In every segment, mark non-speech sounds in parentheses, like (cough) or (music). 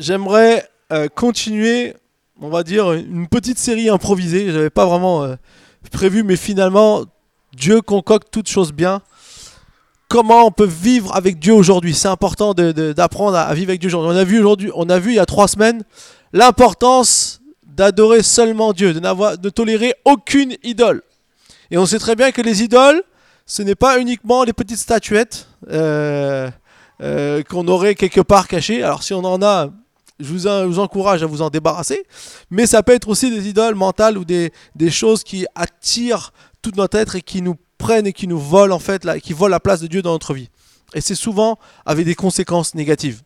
j'aimerais euh, continuer, on va dire, une petite série improvisée. Je n'avais pas vraiment euh, prévu, mais finalement, Dieu concocte toutes choses bien. Comment on peut vivre avec Dieu aujourd'hui? C'est important d'apprendre à, vivre avec Dieu aujourd'hui. On a vu aujourd'hui, on a vu il y a trois semaines l'importance d'adorer seulement Dieu, de n'avoir, de tolérer aucune idole. Et on sait très bien que les idoles, ce n'est pas uniquement les petites statuettes euh, qu'on aurait quelque part cachées. Alors si on en a, je vous, encourage à vous en débarrasser. Mais ça peut être aussi des idoles mentales ou des, choses qui attirent tout notre être et qui nous prennent et qui nous volent en fait, qui volent la place de Dieu dans notre vie. Et c'est souvent avec des conséquences négatives.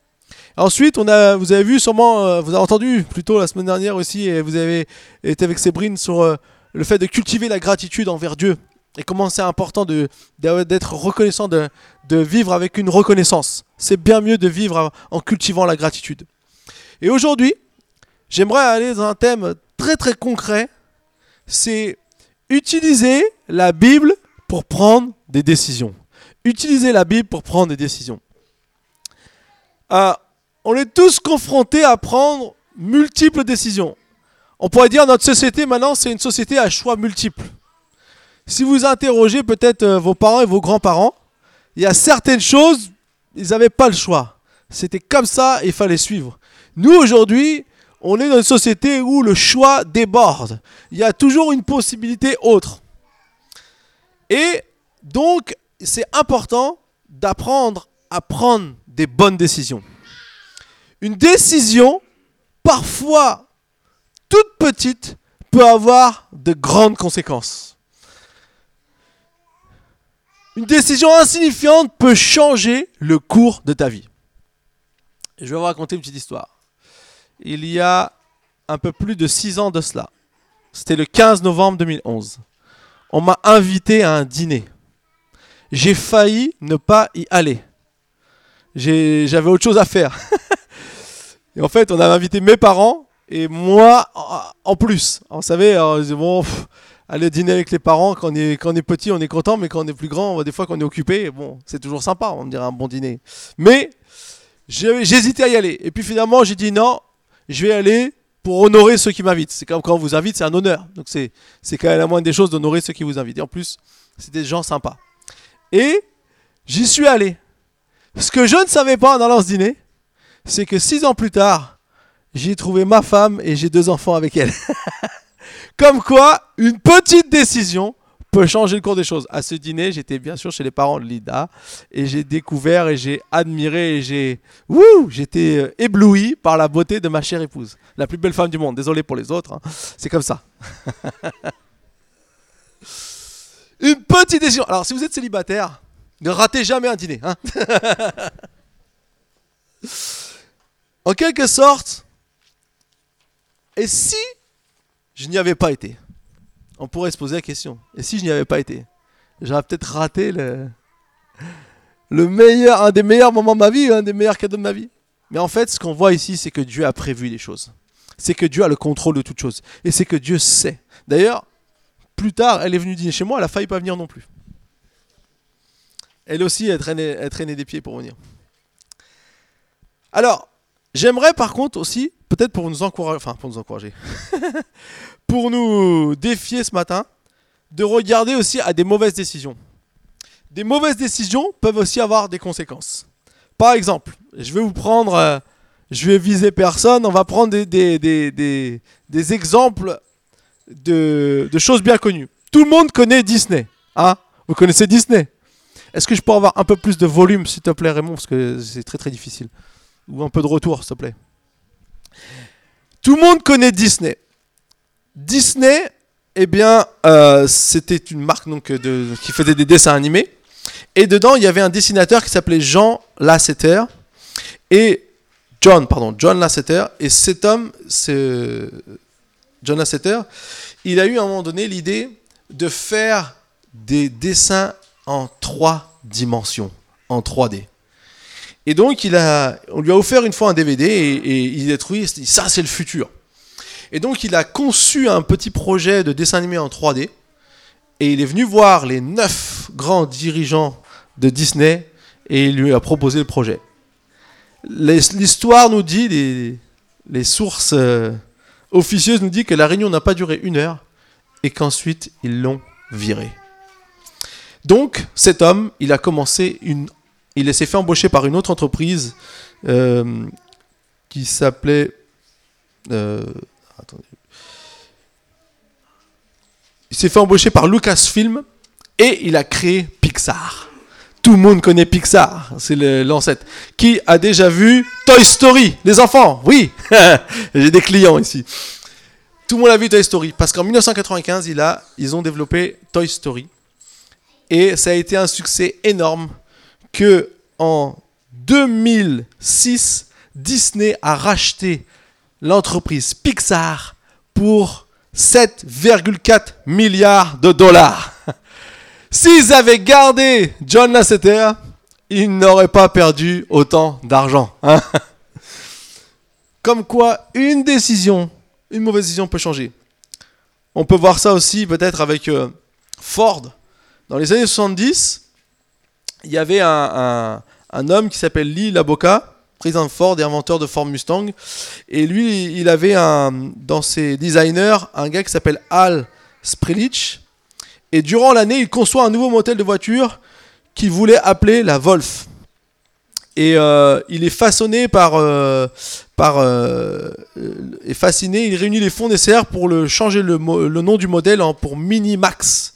Ensuite, on a, vous avez vu sûrement, euh, vous avez entendu plutôt la semaine dernière aussi, et vous avez été avec Sébrine sur euh, le fait de cultiver la gratitude envers Dieu et comment c'est important d'être reconnaissant, de, de vivre avec une reconnaissance. C'est bien mieux de vivre en cultivant la gratitude. Et aujourd'hui, j'aimerais aller dans un thème très très concret. C'est utiliser la Bible pour prendre des décisions. Utiliser la Bible pour prendre des décisions. Euh, on est tous confrontés à prendre multiples décisions. On pourrait dire notre société maintenant, c'est une société à choix multiples. Si vous interrogez peut-être euh, vos parents et vos grands-parents, il y a certaines choses, ils n'avaient pas le choix. C'était comme ça, il fallait suivre. Nous, aujourd'hui, on est dans une société où le choix déborde. Il y a toujours une possibilité autre. Et donc, c'est important d'apprendre à prendre des bonnes décisions. Une décision, parfois toute petite, peut avoir de grandes conséquences. Une décision insignifiante peut changer le cours de ta vie. je vais vous raconter une petite histoire il y a un peu plus de 6 ans de cela. C'était le 15 novembre 2011. On m'a invité à un dîner. J'ai failli ne pas y aller. J'avais autre chose à faire. (laughs) et en fait, on avait invité mes parents et moi en plus. On savait, bon, aller dîner avec les parents, quand on, est, petit, on est content, mais quand on est plus grand, des fois, quand on est occupé, bon, c'est toujours sympa, on me dirait un bon dîner. Mais j'hésitais à y aller. Et puis finalement, j'ai dit non, je vais aller pour honorer ceux qui m'invitent. C'est comme quand on vous invite, c'est un honneur. Donc c'est, c'est quand même la moindre des choses d'honorer ceux qui vous invitent. Et en plus, c'est des gens sympas. Et j'y suis allé. Ce que je ne savais pas dans ce dîner, c'est que six ans plus tard, j'ai trouvé ma femme et j'ai deux enfants avec elle. (laughs) Comme quoi, une petite décision peut changer le cours des choses. À ce dîner, j'étais bien sûr chez les parents de Lida et j'ai découvert et j'ai admiré et j'ai j'étais euh, ébloui par la beauté de ma chère épouse, la plus belle femme du monde. Désolé pour les autres, hein. c'est comme ça. (laughs) Une petite décision. Alors, si vous êtes célibataire, ne ratez jamais un dîner. Hein. (laughs) en quelque sorte, et si je n'y avais pas été? On pourrait se poser la question. Et si je n'y avais pas été? J'aurais peut-être raté le, le meilleur, un des meilleurs moments de ma vie, un des meilleurs cadeaux de ma vie. Mais en fait, ce qu'on voit ici, c'est que Dieu a prévu les choses. C'est que Dieu a le contrôle de toutes choses. Et c'est que Dieu sait. D'ailleurs, plus tard, elle est venue dîner chez moi, elle a failli pas venir non plus. Elle aussi, a traîné, a traîné des pieds pour venir. Alors, j'aimerais par contre aussi, peut-être pour nous encourager, enfin pour nous encourager, (laughs) pour nous défier ce matin de regarder aussi à des mauvaises décisions. Des mauvaises décisions peuvent aussi avoir des conséquences. Par exemple, je vais vous prendre, euh, je vais viser personne, on va prendre des, des, des, exemples de, de, choses bien connues. Tout le monde connaît Disney. Hein? Vous connaissez Disney? Est-ce que je peux avoir un peu plus de volume, s'il te plaît, Raymond? Parce que c'est très très difficile. Ou un peu de retour, s'il te plaît. Tout le monde connaît Disney. Disney, eh bien, euh, c'était une marque donc, de, qui faisait des dessins animés. Et dedans, il y avait un dessinateur qui s'appelait Jean Lasseter. Et John, pardon, John Lasseter. Et cet homme, John Lasseter, il a eu à un moment donné l'idée de faire des dessins en trois dimensions, en 3D. Et donc, il a, on lui a offert une fois un DVD et, il a trouvé, ça c'est le futur. Et donc il a conçu un petit projet de dessin animé en 3D. Et il est venu voir les neuf grands dirigeants de Disney et il lui a proposé le projet. L'histoire nous dit, les, sources euh, officieuses nous disent que la réunion n'a pas duré une heure et qu'ensuite ils l'ont viré. Donc cet homme, il a commencé une, il s'est fait embaucher par une autre entreprise euh, qui s'appelait, euh, il s'est fait embaucher par Lucasfilm et il a créé Pixar. Tout le monde connaît Pixar, c'est l'ancêtre. Qui a déjà vu Toy Story Les enfants, oui (laughs) J'ai des clients ici. Tout le monde a vu Toy Story parce qu'en 1995, il a, ils ont développé Toy Story et ça a été un succès énorme que en 2006, Disney a racheté l'entreprise Pixar pour 7,4 milliards de dollars. (laughs) S'ils avaient gardé John Lasseter, ils n'auraient pas perdu autant d'argent. Hein. (laughs) Comme quoi, une décision, une mauvaise décision peut changer. On peut voir ça aussi peut-être avec euh, Ford. Dans les années 70, il y avait un, homme qui s'appelle Lee Laboca, président de Ford et inventeur de Ford Mustang. Et lui, il avait un, dans ses designers un gars qui s'appelle Al Sprelich et durant l'année, il conçoit un nouveau modèle de voiture qu'il voulait appeler la Wolf. Et euh, il est façonné par, euh, par euh, fasciné. Il réunit les fonds nécessaires pour le changer le, nom du modèle en, pour Minimax.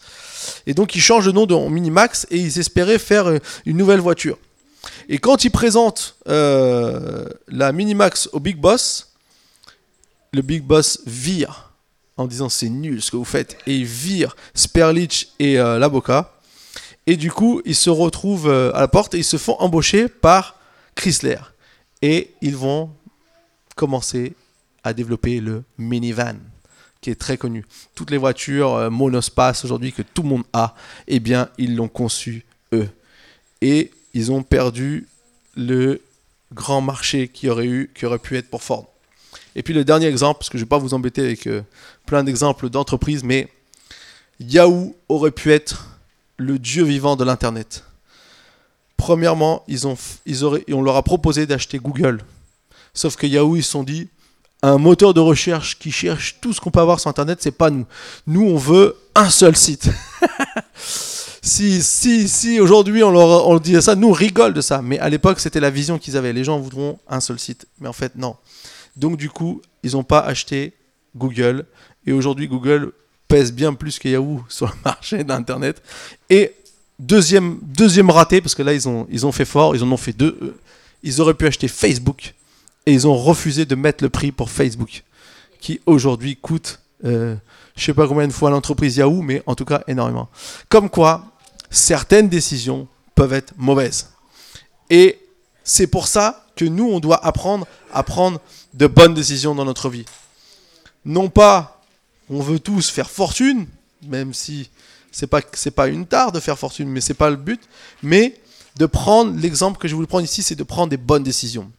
Et donc il change le nom de Minimax et ils espéraient faire une nouvelle voiture. Et quand il présente la Minimax au Big Boss, le Big Boss vire en disant c'est nul ce que vous faites et ils virent Sperlich et euh. Et du coup, ils se retrouvent euh, à la porte et ils se font embaucher par Chrysler. Et ils vont commencer à développer le minivan qui est très connu. Toutes les voitures euh, monospace aujourd'hui que tout le monde a, eh bien, ils l'ont conçu eux. Et ils ont perdu le grand marché qui aurait, eu, qui aurait pu être pour Ford. Et puis le dernier exemple, parce que je ne vais pas vous embêter avec euh, plein d'exemples d'entreprises, mais Yahoo aurait pu être le dieu vivant de l'Internet. Premièrement, on leur a proposé d'acheter Google. Sauf que Yahoo, ils se sont dit, un moteur de recherche qui cherche tout ce qu'on peut avoir sur Internet, c'est pas nous. Nous, on veut un seul site. (laughs) si si, si aujourd'hui on leur, on dit ça, nous on rigole de ça. Mais à l'époque, c'était la vision qu'ils avaient. Les gens voudront un seul site. Mais en fait, non. Donc du coup, ils n'ont pas acheté Google. Et aujourd'hui, Google pèse bien plus que Yahoo (laughs) sur le marché d'Internet. Et deuxième, deuxième raté, parce que là, ils ont, ils ont fait fort, ils en ont fait deux. Ils auraient pu acheter Facebook. Et ils ont refusé de mettre le prix pour Facebook, qui aujourd'hui coûte, euh, je sais pas combien de fois l'entreprise Yahoo, mais en tout cas énormément. Comme quoi, certaines décisions peuvent être mauvaises. Et c'est pour ça que nous, on doit apprendre à prendre de bonnes décisions dans notre vie. Non pas on veut tous faire fortune, même si c'est pas c'est pas une tare de faire fortune, mais c'est pas le but, mais de prendre l'exemple que je voulais prendre ici, c'est de prendre des bonnes décisions.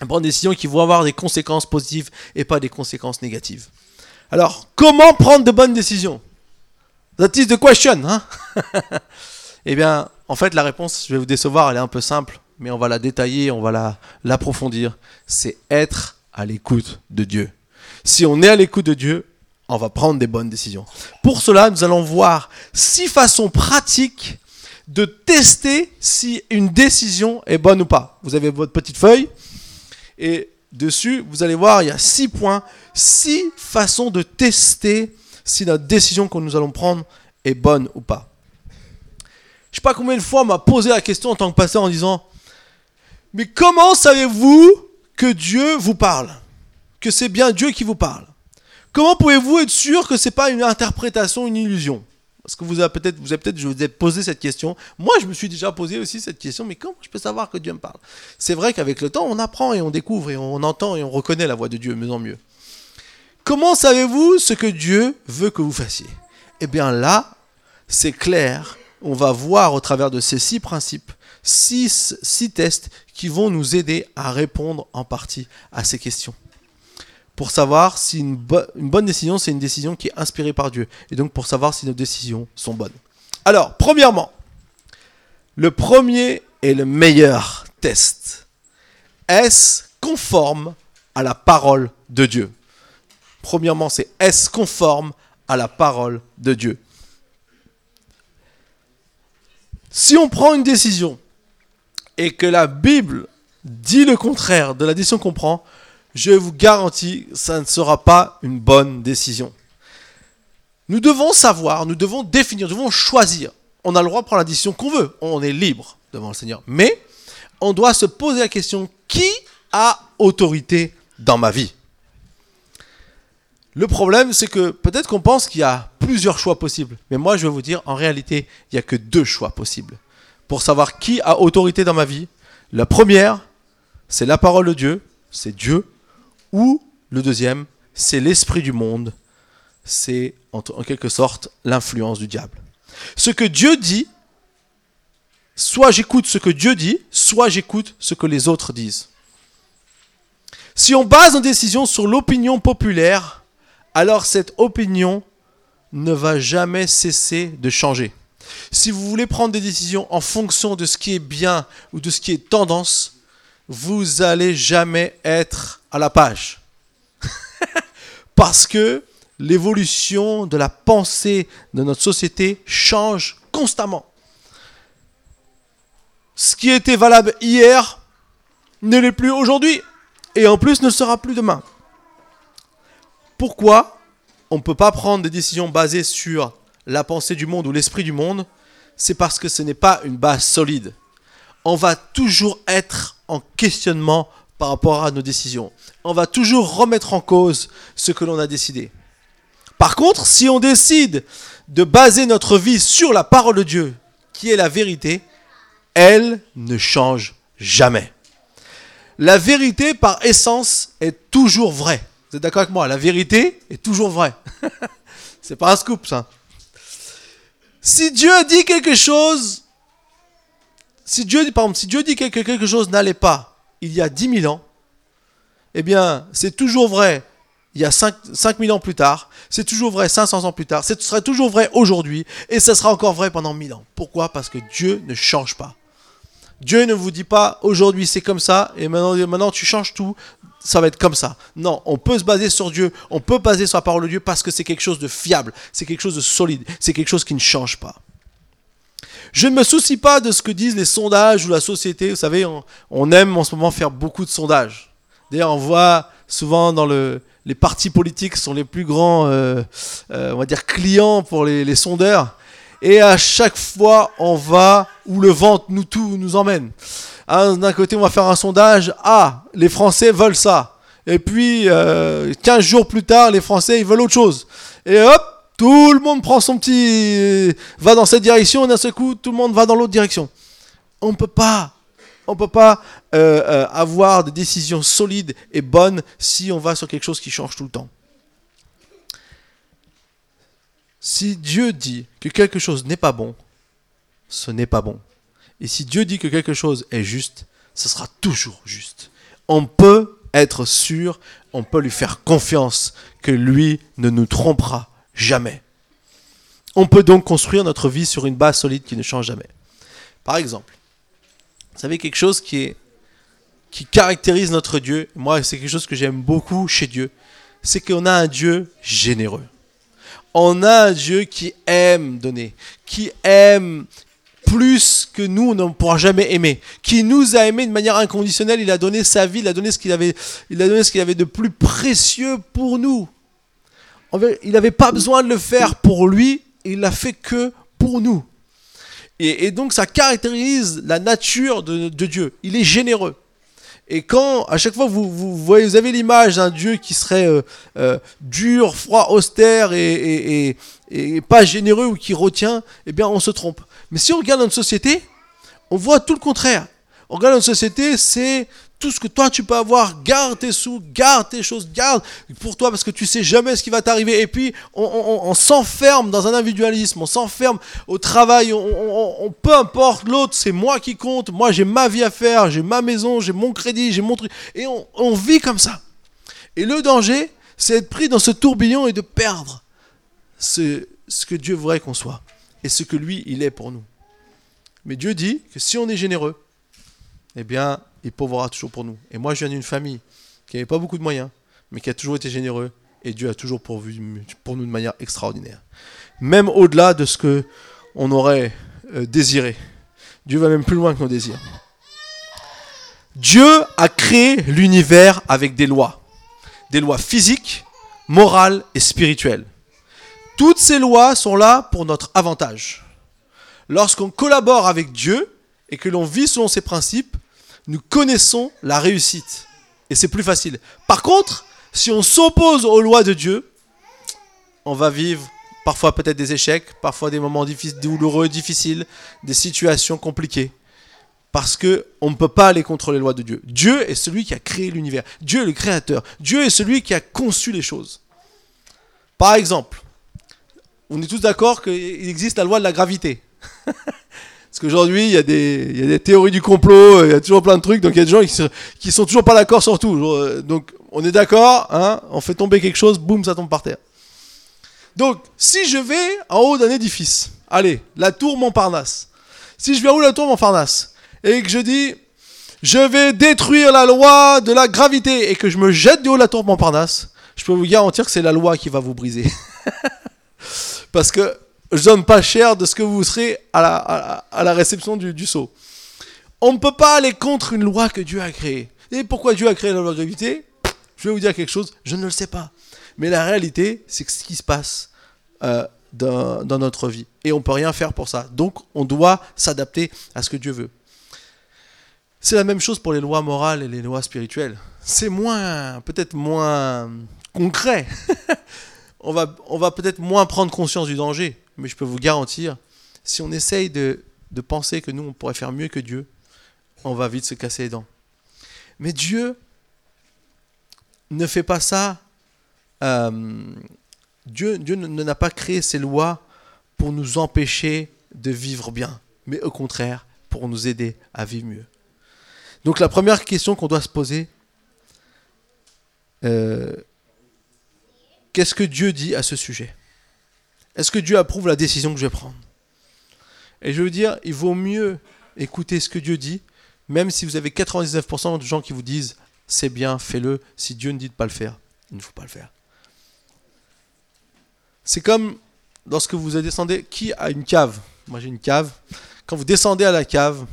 Prendre des décisions qui vont avoir des conséquences positives et pas des conséquences négatives. Alors, comment prendre de bonnes décisions? That is the question, hein? (laughs) Eh bien, en fait, la réponse, je vais vous décevoir, elle est un peu simple, mais on va la détailler, on va l'approfondir. C'est être à l'écoute de Dieu. Si on est à l'écoute de Dieu, on va prendre des bonnes décisions. Pour cela, nous allons voir six façons pratiques de tester si une décision est bonne ou pas. Vous avez votre petite feuille et dessus, vous allez voir, il y a six points, six façons de tester si la décision que nous allons prendre est bonne ou pas. Je ne sais pas combien de fois on m'a posé la question en tant que pasteur en disant Mais comment savez-vous que Dieu vous parle, que c'est bien Dieu qui vous parle? Comment pouvez-vous être sûr que c'est pas une interprétation, une illusion? Parce que vous avez peut-être, je vous ai posé cette question. Moi, je me suis déjà posé aussi cette question. Mais comment je peux savoir que Dieu me parle? C'est vrai qu'avec le temps, on apprend et on découvre et on entend et on reconnaît la voix de Dieu mieux en mieux. Comment savez-vous ce que Dieu veut que vous fassiez? Eh bien là, c'est clair. On va voir au travers de ces six principes six tests qui vont nous aider à répondre en partie à ces questions. Pour savoir si une, bonne décision, c'est une décision qui est inspirée par Dieu. Et donc pour savoir si nos décisions sont bonnes. Alors, premièrement, le premier et le meilleur test. est-ce conforme à la parole de Dieu? Premièrement, c'est est-ce conforme à la parole de Dieu? Si on prend une décision et que la Bible dit le contraire de la décision qu'on prend, je vous garantis, ça ne sera pas une bonne décision. Nous devons savoir, nous devons définir, nous devons choisir. On a le droit de prendre la décision qu'on veut, on est libre devant le Seigneur. Mais on doit se poser la question, qui a autorité dans ma vie? Le problème, c'est que peut-être qu'on pense qu'il y a plusieurs choix possibles. Mais moi, je vais vous dire, en réalité, il n'y a que deux choix possibles. Pour savoir qui a autorité dans ma vie, la première, c'est la parole de Dieu, c'est Dieu. Ou le deuxième, c'est l'esprit du monde, c'est en, quelque sorte l'influence du diable. Ce que Dieu dit, soit j'écoute ce que Dieu dit, soit j'écoute ce que les autres disent. Si on base nos décisions sur l'opinion populaire, alors cette opinion ne va jamais cesser de changer. Si vous voulez prendre des décisions en fonction de ce qui est bien ou de ce qui est tendance, vous allez jamais être à la page. (laughs) Parce que l'évolution de la pensée de notre société change constamment. Ce qui était valable hier ne l'est plus aujourd'hui et en plus ne sera plus demain. Pourquoi on ne peut pas prendre des décisions basées sur la pensée du monde ou l'esprit du monde? C'est parce que ce n'est pas une base solide. On va toujours être en questionnement par rapport à nos décisions. On va toujours remettre en cause ce que l'on a décidé. Par contre, si on décide de baser notre vie sur la parole de Dieu, qui est la vérité, elle ne change jamais. La vérité, par essence, est toujours vraie. Vous êtes d'accord avec moi? La vérité est toujours vraie. (laughs) C'est pas un scoop, ça. Si Dieu dit quelque chose, si Dieu, par exemple, si Dieu dit que quelque chose n'allait pas il y a 10 000 ans, eh bien, c'est toujours vrai il y a 5, 000 ans plus tard, c'est toujours vrai 500 ans plus tard, ce serait toujours vrai aujourd'hui, et ça sera encore vrai pendant 1000 ans. Pourquoi? Parce que Dieu ne change pas. Dieu ne vous dit pas aujourd'hui c'est comme ça, et maintenant, maintenant tu changes tout, ça va être comme ça. Non, on peut se baser sur Dieu, on peut baser sur la parole de Dieu parce que c'est quelque chose de fiable, c'est quelque chose de solide, c'est quelque chose qui ne change pas. Je ne me soucie pas de ce que disent les sondages ou la société. Vous savez, on, aime en ce moment faire beaucoup de sondages. D'ailleurs, on voit souvent dans le, les partis politiques sont les plus grands, euh, euh, on va dire, clients pour les, sondeurs. Et à chaque fois, on va où le vent nous tout nous emmène. Hein, d'un côté, on va faire un sondage. Ah, les Français veulent ça. Et puis, 15 euh, jours plus tard, les Français, ils veulent autre chose. Et hop, tout le monde prend son petit. va dans cette direction et d'un seul coup, tout le monde va dans l'autre direction. On ne peut pas. Euh, euh, avoir des décisions solides et bonnes si on va sur quelque chose qui change tout le temps. Si Dieu dit que quelque chose n'est pas bon, ce n'est pas bon. Et si Dieu dit que quelque chose est juste, ce sera toujours juste. On peut être sûr, on peut lui faire confiance que lui ne nous trompera jamais. On peut donc construire notre vie sur une base solide qui ne change jamais. Par exemple, vous savez quelque chose qui caractérise notre Dieu, moi c'est quelque chose que j'aime beaucoup chez Dieu, c'est qu'on a un Dieu généreux. On a un Dieu qui aime donner, qui aime plus que nous, on ne pourra jamais aimer, qui nous a aimés de manière inconditionnelle, il a donné sa vie, il a donné ce qu'il avait de plus précieux pour nous il n'avait pas besoin de le faire pour lui, il l'a fait que pour nous. Et, donc ça caractérise la nature de, Dieu. Il est généreux. Et quand, à chaque fois, vous, voyez, avez l'image d'un Dieu qui serait euh, euh, dur, froid, austère et, et, pas généreux ou qui retient, eh bien, on se trompe. Mais si on regarde notre société, on voit tout le contraire. Regarde notre société, c'est tout ce que toi tu peux avoir, garde tes sous, garde tes choses, garde pour toi parce que tu sais jamais ce qui va t'arriver. Et puis on, s'enferme dans un individualisme, on s'enferme au travail, on, peu importe l'autre, c'est moi qui compte, moi j'ai ma vie à faire, j'ai ma maison, j'ai mon crédit, j'ai mon truc. Et on, vit comme ça. Et le danger, c'est d'être pris dans ce tourbillon et de perdre ce que Dieu voudrait qu'on soit et ce que lui, il est pour nous. Mais Dieu dit que si on est généreux, eh bien, il pourvoira toujours pour nous. Et moi, je viens d'une famille qui n'avait pas beaucoup de moyens, mais qui a toujours été généreux, et Dieu a toujours pourvu pour nous de manière extraordinaire. Même au-delà de ce que on aurait euh, désiré. Dieu va même plus loin que nos désirs. Dieu a créé l'univers avec des lois. Des lois physiques, morales et spirituelles. Toutes ces lois sont là pour notre avantage. Lorsqu'on collabore avec Dieu et que l'on vit selon ses principes, nous connaissons la réussite. Et c'est plus facile. Par contre, si on s'oppose aux lois de Dieu, on va vivre parfois peut-être des échecs, parfois des moments douloureux, difficiles, des situations compliquées. Parce que on ne peut pas aller contre les lois de Dieu. Dieu est celui qui a créé l'univers. Dieu est le créateur. Dieu est celui qui a conçu les choses. Par exemple, on est tous d'accord qu'il existe la loi de la gravité. (laughs) Parce qu'aujourd'hui, il y, a des théories du complot, il y a toujours plein de trucs, donc il y a des gens qui, qui sont toujours pas d'accord sur tout. Donc on est d'accord, hein, on fait tomber quelque chose, boum, ça tombe par terre. Donc, si je vais en haut d'un édifice, allez, la tour Montparnasse, si je vais en haut de la tour Montparnasse, et que je dis, je vais détruire la loi de la gravité, et que je me jette du haut de la tour Montparnasse, je peux vous garantir que c'est la loi qui va vous briser. (laughs) Parce que je donne pas cher de ce que vous serez à la, réception du, du saut. On ne peut pas aller contre une loi que Dieu a créée. Et pourquoi Dieu a créé la loi de gravité? Je vais vous dire quelque chose, je ne le sais pas. Mais la réalité, c'est ce qui se passe euh, dans, notre vie. Et on ne peut rien faire pour ça. Donc, on doit s'adapter à ce que Dieu veut. C'est la même chose pour les lois morales et les lois spirituelles. C'est moins, peut-être moins concret. (laughs) on va peut-être moins prendre conscience du danger. Mais je peux vous garantir, si on essaye de, penser que nous, on pourrait faire mieux que Dieu, on va vite se casser les dents. Mais Dieu ne fait pas ça. Euh, Dieu, Dieu n'a pas créé ces lois pour nous empêcher de vivre bien, mais au contraire, pour nous aider à vivre mieux. Donc la première question qu'on doit se poser, euh, qu'est-ce que Dieu dit à ce sujet? Est-ce que Dieu approuve la décision que je vais prendre? Et je veux dire, il vaut mieux écouter ce que Dieu dit, même si vous avez 99% de gens qui vous disent c'est bien, fais-le. Si Dieu ne dit de pas le faire, il ne faut pas le faire. C'est comme lorsque vous descendez, qui a une cave? Moi j'ai une cave. Quand vous descendez à la cave,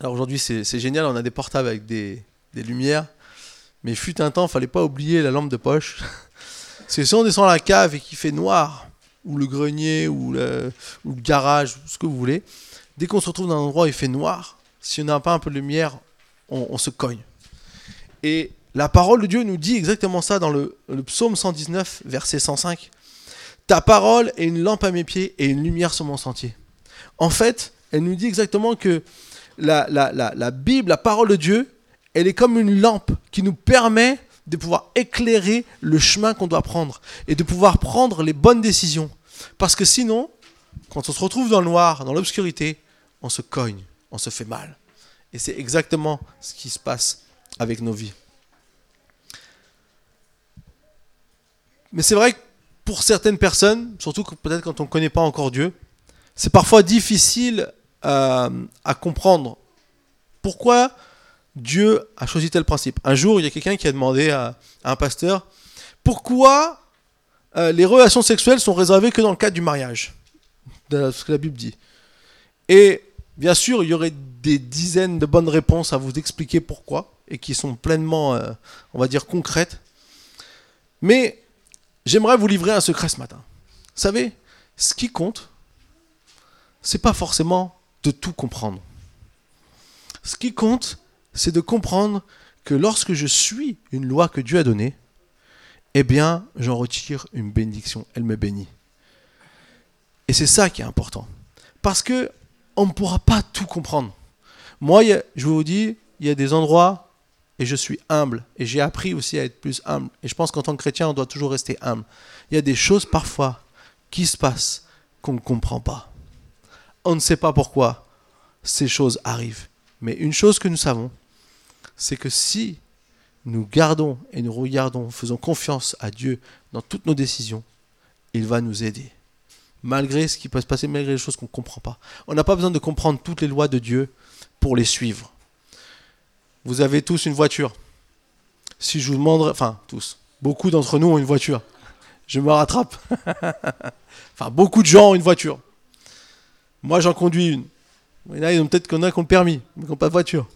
alors aujourd'hui c'est génial, on a des portables avec des, lumières, mais fut un temps, il fallait pas oublier la lampe de poche. (laughs) Parce que si on descend à la cave et qu'il fait noir, ou le grenier, ou le, garage, ce que vous voulez, dès qu'on se retrouve dans un endroit où il fait noir, si on n'a pas un peu de lumière, on se cogne. Et la parole de Dieu nous dit exactement ça dans le, psaume 119, verset 105. Ta parole est une lampe à mes pieds et une lumière sur mon sentier. En fait, elle nous dit exactement que la, Bible, la parole de Dieu, elle est comme une lampe qui nous permet de pouvoir éclairer le chemin qu'on doit prendre et de pouvoir prendre les bonnes décisions. Parce que sinon, quand on se retrouve dans le noir, dans l'obscurité, on se cogne, on se fait mal. Et c'est exactement ce qui se passe avec nos vies. Mais c'est vrai que pour certaines personnes, surtout peut-être quand on ne connaît pas encore Dieu, c'est parfois difficile euh, à comprendre pourquoi Dieu a choisi tel principe. Un jour, il y a quelqu'un qui a demandé à, un pasteur pourquoi euh, les relations sexuelles sont réservées que dans le cadre du mariage, de ce que la Bible dit. Et bien sûr, il y aurait des dizaines de bonnes réponses à vous expliquer pourquoi et qui sont pleinement, euh, on va dire, concrètes. Mais j'aimerais vous livrer un secret ce matin. Vous savez, ce qui compte, c'est pas forcément de tout comprendre. Ce qui compte, c'est de comprendre que lorsque je suis une loi que Dieu a donnée, eh bien, j'en retire une bénédiction. Elle me bénit. Et c'est ça qui est important. Parce que on ne pourra pas tout comprendre. Moi, je vous dis, il y a des endroits et je suis humble. Et j'ai appris aussi à être plus humble. Et je pense qu'en tant que chrétien, on doit toujours rester humble. Il y a des choses parfois qui se passent qu'on ne comprend pas. On ne sait pas pourquoi ces choses arrivent. Mais une chose que nous savons, c'est que si nous gardons et nous regardons, faisons confiance à Dieu dans toutes nos décisions, il va nous aider. Malgré ce qui peut se passer, malgré les choses qu'on ne comprend pas. On n'a pas besoin de comprendre toutes les lois de Dieu pour les suivre. vous avez tous une voiture. Si je vous demande, enfin tous, beaucoup d'entre nous ont une voiture. Je me rattrape. (laughs) enfin, beaucoup de gens ont une voiture. Moi, j'en conduis une. Il y en a, peut-être qu'on a qui ont le permis, mais qui n'ont pas de voiture.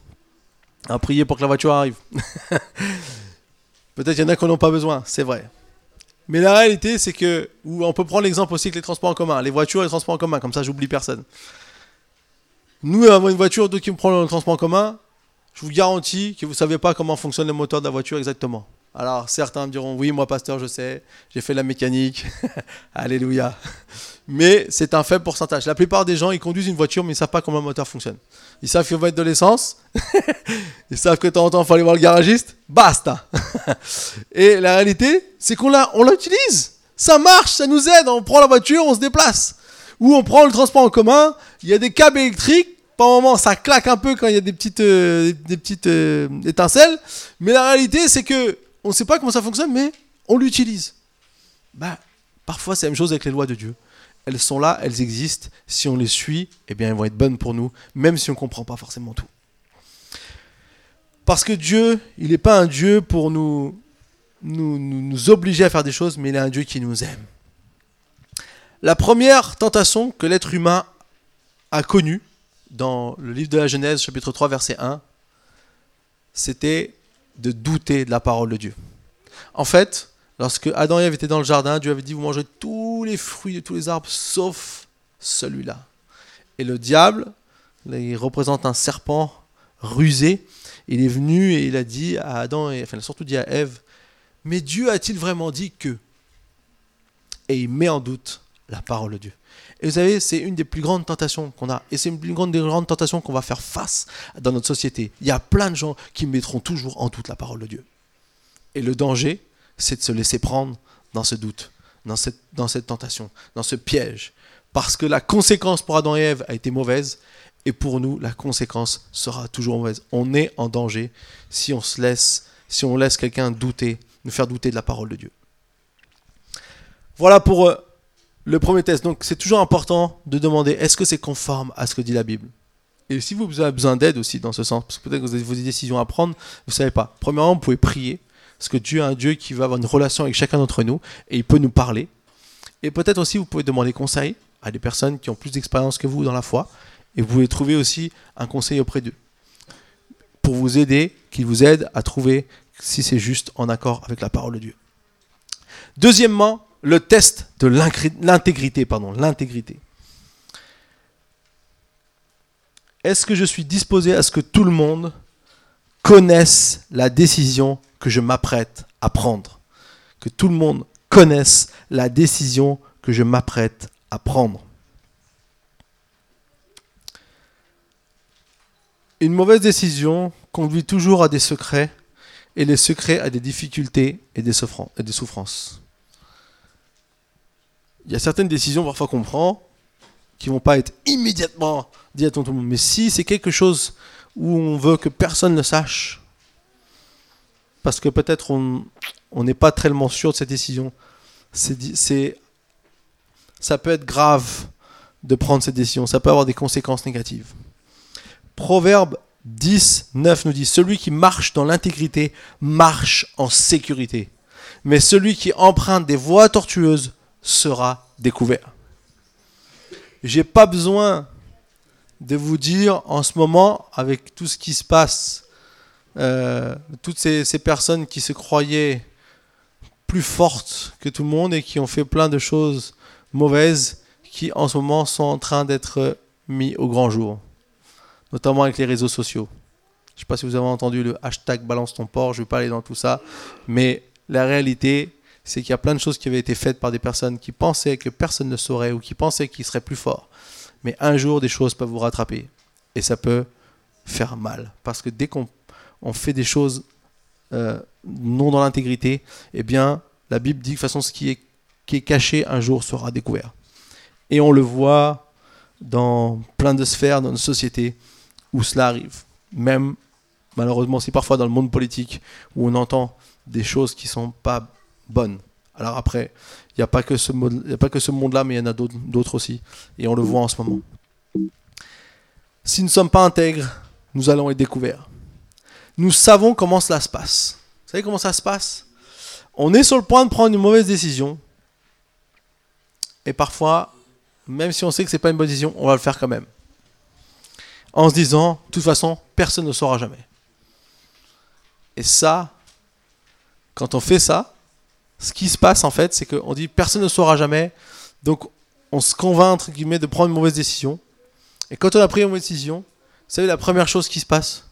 À prier pour que la voiture arrive. (laughs) peut-être qu'il y en a qui n'en ont pas besoin, c'est vrai. Mais la réalité, c'est que, ou on peut prendre l'exemple aussi avec les transports en commun, les voitures et les transports en commun, comme ça j'oublie personne. Nous avons une voiture, d'autres qui me prennent le transport en commun, je vous garantis que vous ne savez pas comment fonctionne le moteur de la voiture exactement. Alors certains me diront, oui, moi pasteur, je sais, j'ai fait la mécanique, (laughs) alléluia. Mais c'est un faible pourcentage. La plupart des gens, ils conduisent une voiture, mais ils ne savent pas comment le moteur fonctionne. Ils savent qu'il faut mettre de l'essence, (laughs) ils savent que de temps en temps, il faut aller voir le garagiste, basta. (laughs) Et la réalité, c'est qu'on on l'utilise. Ça marche, ça nous aide, on prend la voiture, on se déplace. Ou on prend le transport en commun, il y a des câbles électriques, par moment, ça claque un peu quand il y a des petites, euh, des petites euh, étincelles. Mais la réalité, c'est que on ne sait pas comment ça fonctionne, mais on l'utilise. Bah, parfois, c'est la même chose avec les lois de Dieu. Elles sont là, elles existent. Si on les suit, eh bien, elles vont être bonnes pour nous, même si on ne comprend pas forcément tout. Parce que Dieu, il n'est pas un Dieu pour nous, nous, nous obliger à faire des choses, mais il est un Dieu qui nous aime. La première tentation que l'être humain a connue dans le livre de la Genèse, chapitre 3, verset 1, c'était de douter de la parole de Dieu. En fait, lorsque Adam et Ève étaient dans le jardin, Dieu avait dit, vous mangez tous les fruits de tous les arbres, sauf celui-là. Et le diable, il représente un serpent rusé, il est venu et il a dit à Adam, et, enfin il a surtout dit à Ève, mais Dieu a-t-il vraiment dit que? Et il met en doute la parole de Dieu. Et vous savez, c'est une des plus grandes tentations qu'on a. Et c'est une des grandes, des grandes tentations qu'on va faire face dans notre société. Il y a plein de gens qui mettront toujours en doute la parole de Dieu. Et le danger, c'est de se laisser prendre dans ce doute, dans cette, dans cette tentation, dans ce piège. Parce que la conséquence pour Adam et Ève a été mauvaise. Et pour nous, la conséquence sera toujours mauvaise. On est en danger si on se laisse, si on laisse quelqu'un douter, nous faire douter de la parole de Dieu. Voilà pour euh, le premier test. Donc c'est toujours important de demander est-ce que c'est conforme à ce que dit la Bible? Et si vous avez besoin d'aide aussi dans ce sens, parce que peut-être que vous avez vos décisions à prendre, vous ne savez pas. Premièrement, vous pouvez prier, parce que Dieu est un Dieu qui va avoir une relation avec chacun d'entre nous et il peut nous parler. Et peut-être aussi vous pouvez demander conseil à des personnes qui ont plus d'expérience que vous dans la foi et vous pouvez trouver aussi un conseil auprès d'eux pour vous aider, qu'ils vous aident à trouver si c'est juste en accord avec la parole de Dieu. Deuxièmement, le test de l'intégrité. Est-ce que je suis disposé à ce que tout le monde connaisse la décision que je m'apprête à prendre? Que tout le monde connaisse la décision que je m'apprête à prendre? Une mauvaise décision conduit toujours à des secrets et les secrets à des difficultés et des souffrances il y a certaines décisions parfois qu'on prend qui vont pas être immédiatement dites à tout le monde. Mais si c'est quelque chose où on veut que personne ne sache, parce que peut-être on n'est pas tellement sûr de cette décision, c'est, ça peut être grave de prendre cette décision, ça peut avoir des conséquences négatives. Proverbe 10, 9 nous dit, celui qui marche dans l'intégrité marche en sécurité, mais celui qui emprunte des voies tortueuses sera découvert. J'ai pas besoin de vous dire en ce moment, avec tout ce qui se passe, euh, toutes ces, personnes qui se croyaient plus fortes que tout le monde et qui ont fait plein de choses mauvaises, qui en ce moment sont en train d'être mis au grand jour, notamment avec les réseaux sociaux. Je ne sais pas si vous avez entendu le hashtag balance ton port, je ne vais pas aller dans tout ça, mais la réalité, c'est qu'il y a plein de choses qui avaient été faites par des personnes qui pensaient que personne ne saurait ou qui pensaient qu'ils seraient plus forts. Mais un jour, des choses peuvent vous rattraper. Et ça peut faire mal. Parce que dès qu'on fait des choses euh, non dans l'intégrité, eh bien, la Bible dit que de toute façon, ce qui est, qui est caché un jour sera découvert. Et on le voit dans plein de sphères dans nos sociétés où cela arrive. Même, malheureusement, c'est parfois dans le monde politique où on entend des choses qui ne sont pas bonne. Alors après, il n'y a pas que ce, ce monde-là, mais il y en a d'autres aussi. Et on le voit en ce moment. Si nous ne sommes pas intègres, nous allons être découverts. nous savons comment cela se passe. Vous savez comment ça se passe? On est sur le point de prendre une mauvaise décision. Et parfois, même si on sait que c'est pas une bonne décision, on va le faire quand même. En se disant, de toute façon, personne ne saura jamais. Et ça, quand on fait ça, ce qui se passe en fait, c'est qu'on dit personne ne saura jamais. Donc on se convainc entre guillemets de prendre une mauvaise décision. Et quand on a pris une mauvaise décision, savez la première chose qui se passe?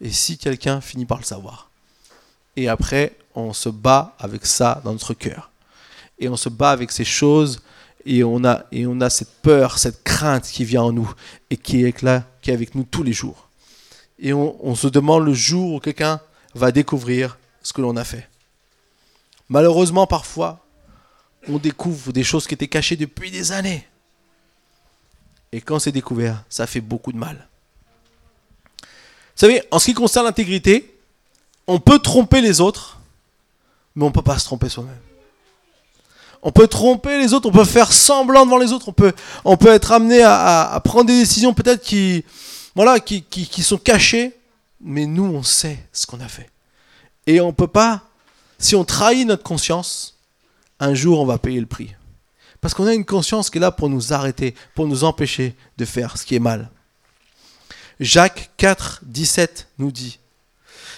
Et si quelqu'un finit par le savoir? Et après, on se bat avec ça dans notre cœur. Et on se bat avec ces choses et on a, et on a cette peur, cette crainte qui vient en nous et qui est qui est avec nous tous les jours. Et on se demande le jour où quelqu'un va découvrir ce que l'on a fait. Malheureusement, parfois, on découvre des choses qui étaient cachées depuis des années. Et quand c'est découvert, ça fait beaucoup de mal. Vous savez, en ce qui concerne l'intégrité, on peut tromper les autres, mais on ne peut pas se tromper soi-même. On peut tromper les autres, on peut faire semblant devant les autres, on peut, on peut être amené à, prendre des décisions peut-être qui, voilà, qui, qui, sont cachées, mais nous, on sait ce qu'on a fait. Et on ne peut pas, si on trahit notre conscience, un jour, on va payer le prix. Parce qu'on a une conscience qui est là pour nous arrêter, pour nous empêcher de faire ce qui est mal. Jacques 4, 17 nous dit,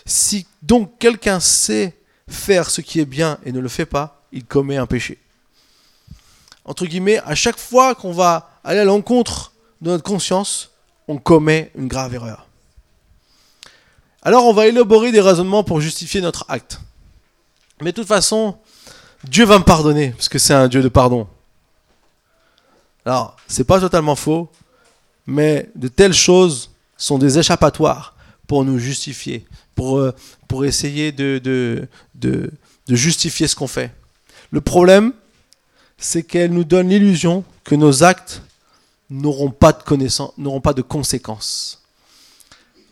Si donc quelqu'un sait faire ce qui est bien et ne le fait pas, il commet un péché. Entre guillemets, à chaque fois qu'on va aller à l'encontre de notre conscience, on commet une grave erreur. Alors on va élaborer des raisonnements pour justifier notre acte. Mais de toute façon, Dieu va me pardonner, parce que c'est un Dieu de pardon. Alors, c'est pas totalement faux, mais de telles choses sont des échappatoires pour nous justifier, pour, euh, essayer de, justifier ce qu'on fait. Le problème, c'est qu'elles nous donnent l'illusion que nos actes n'auront pas de n'auront pas de conséquences.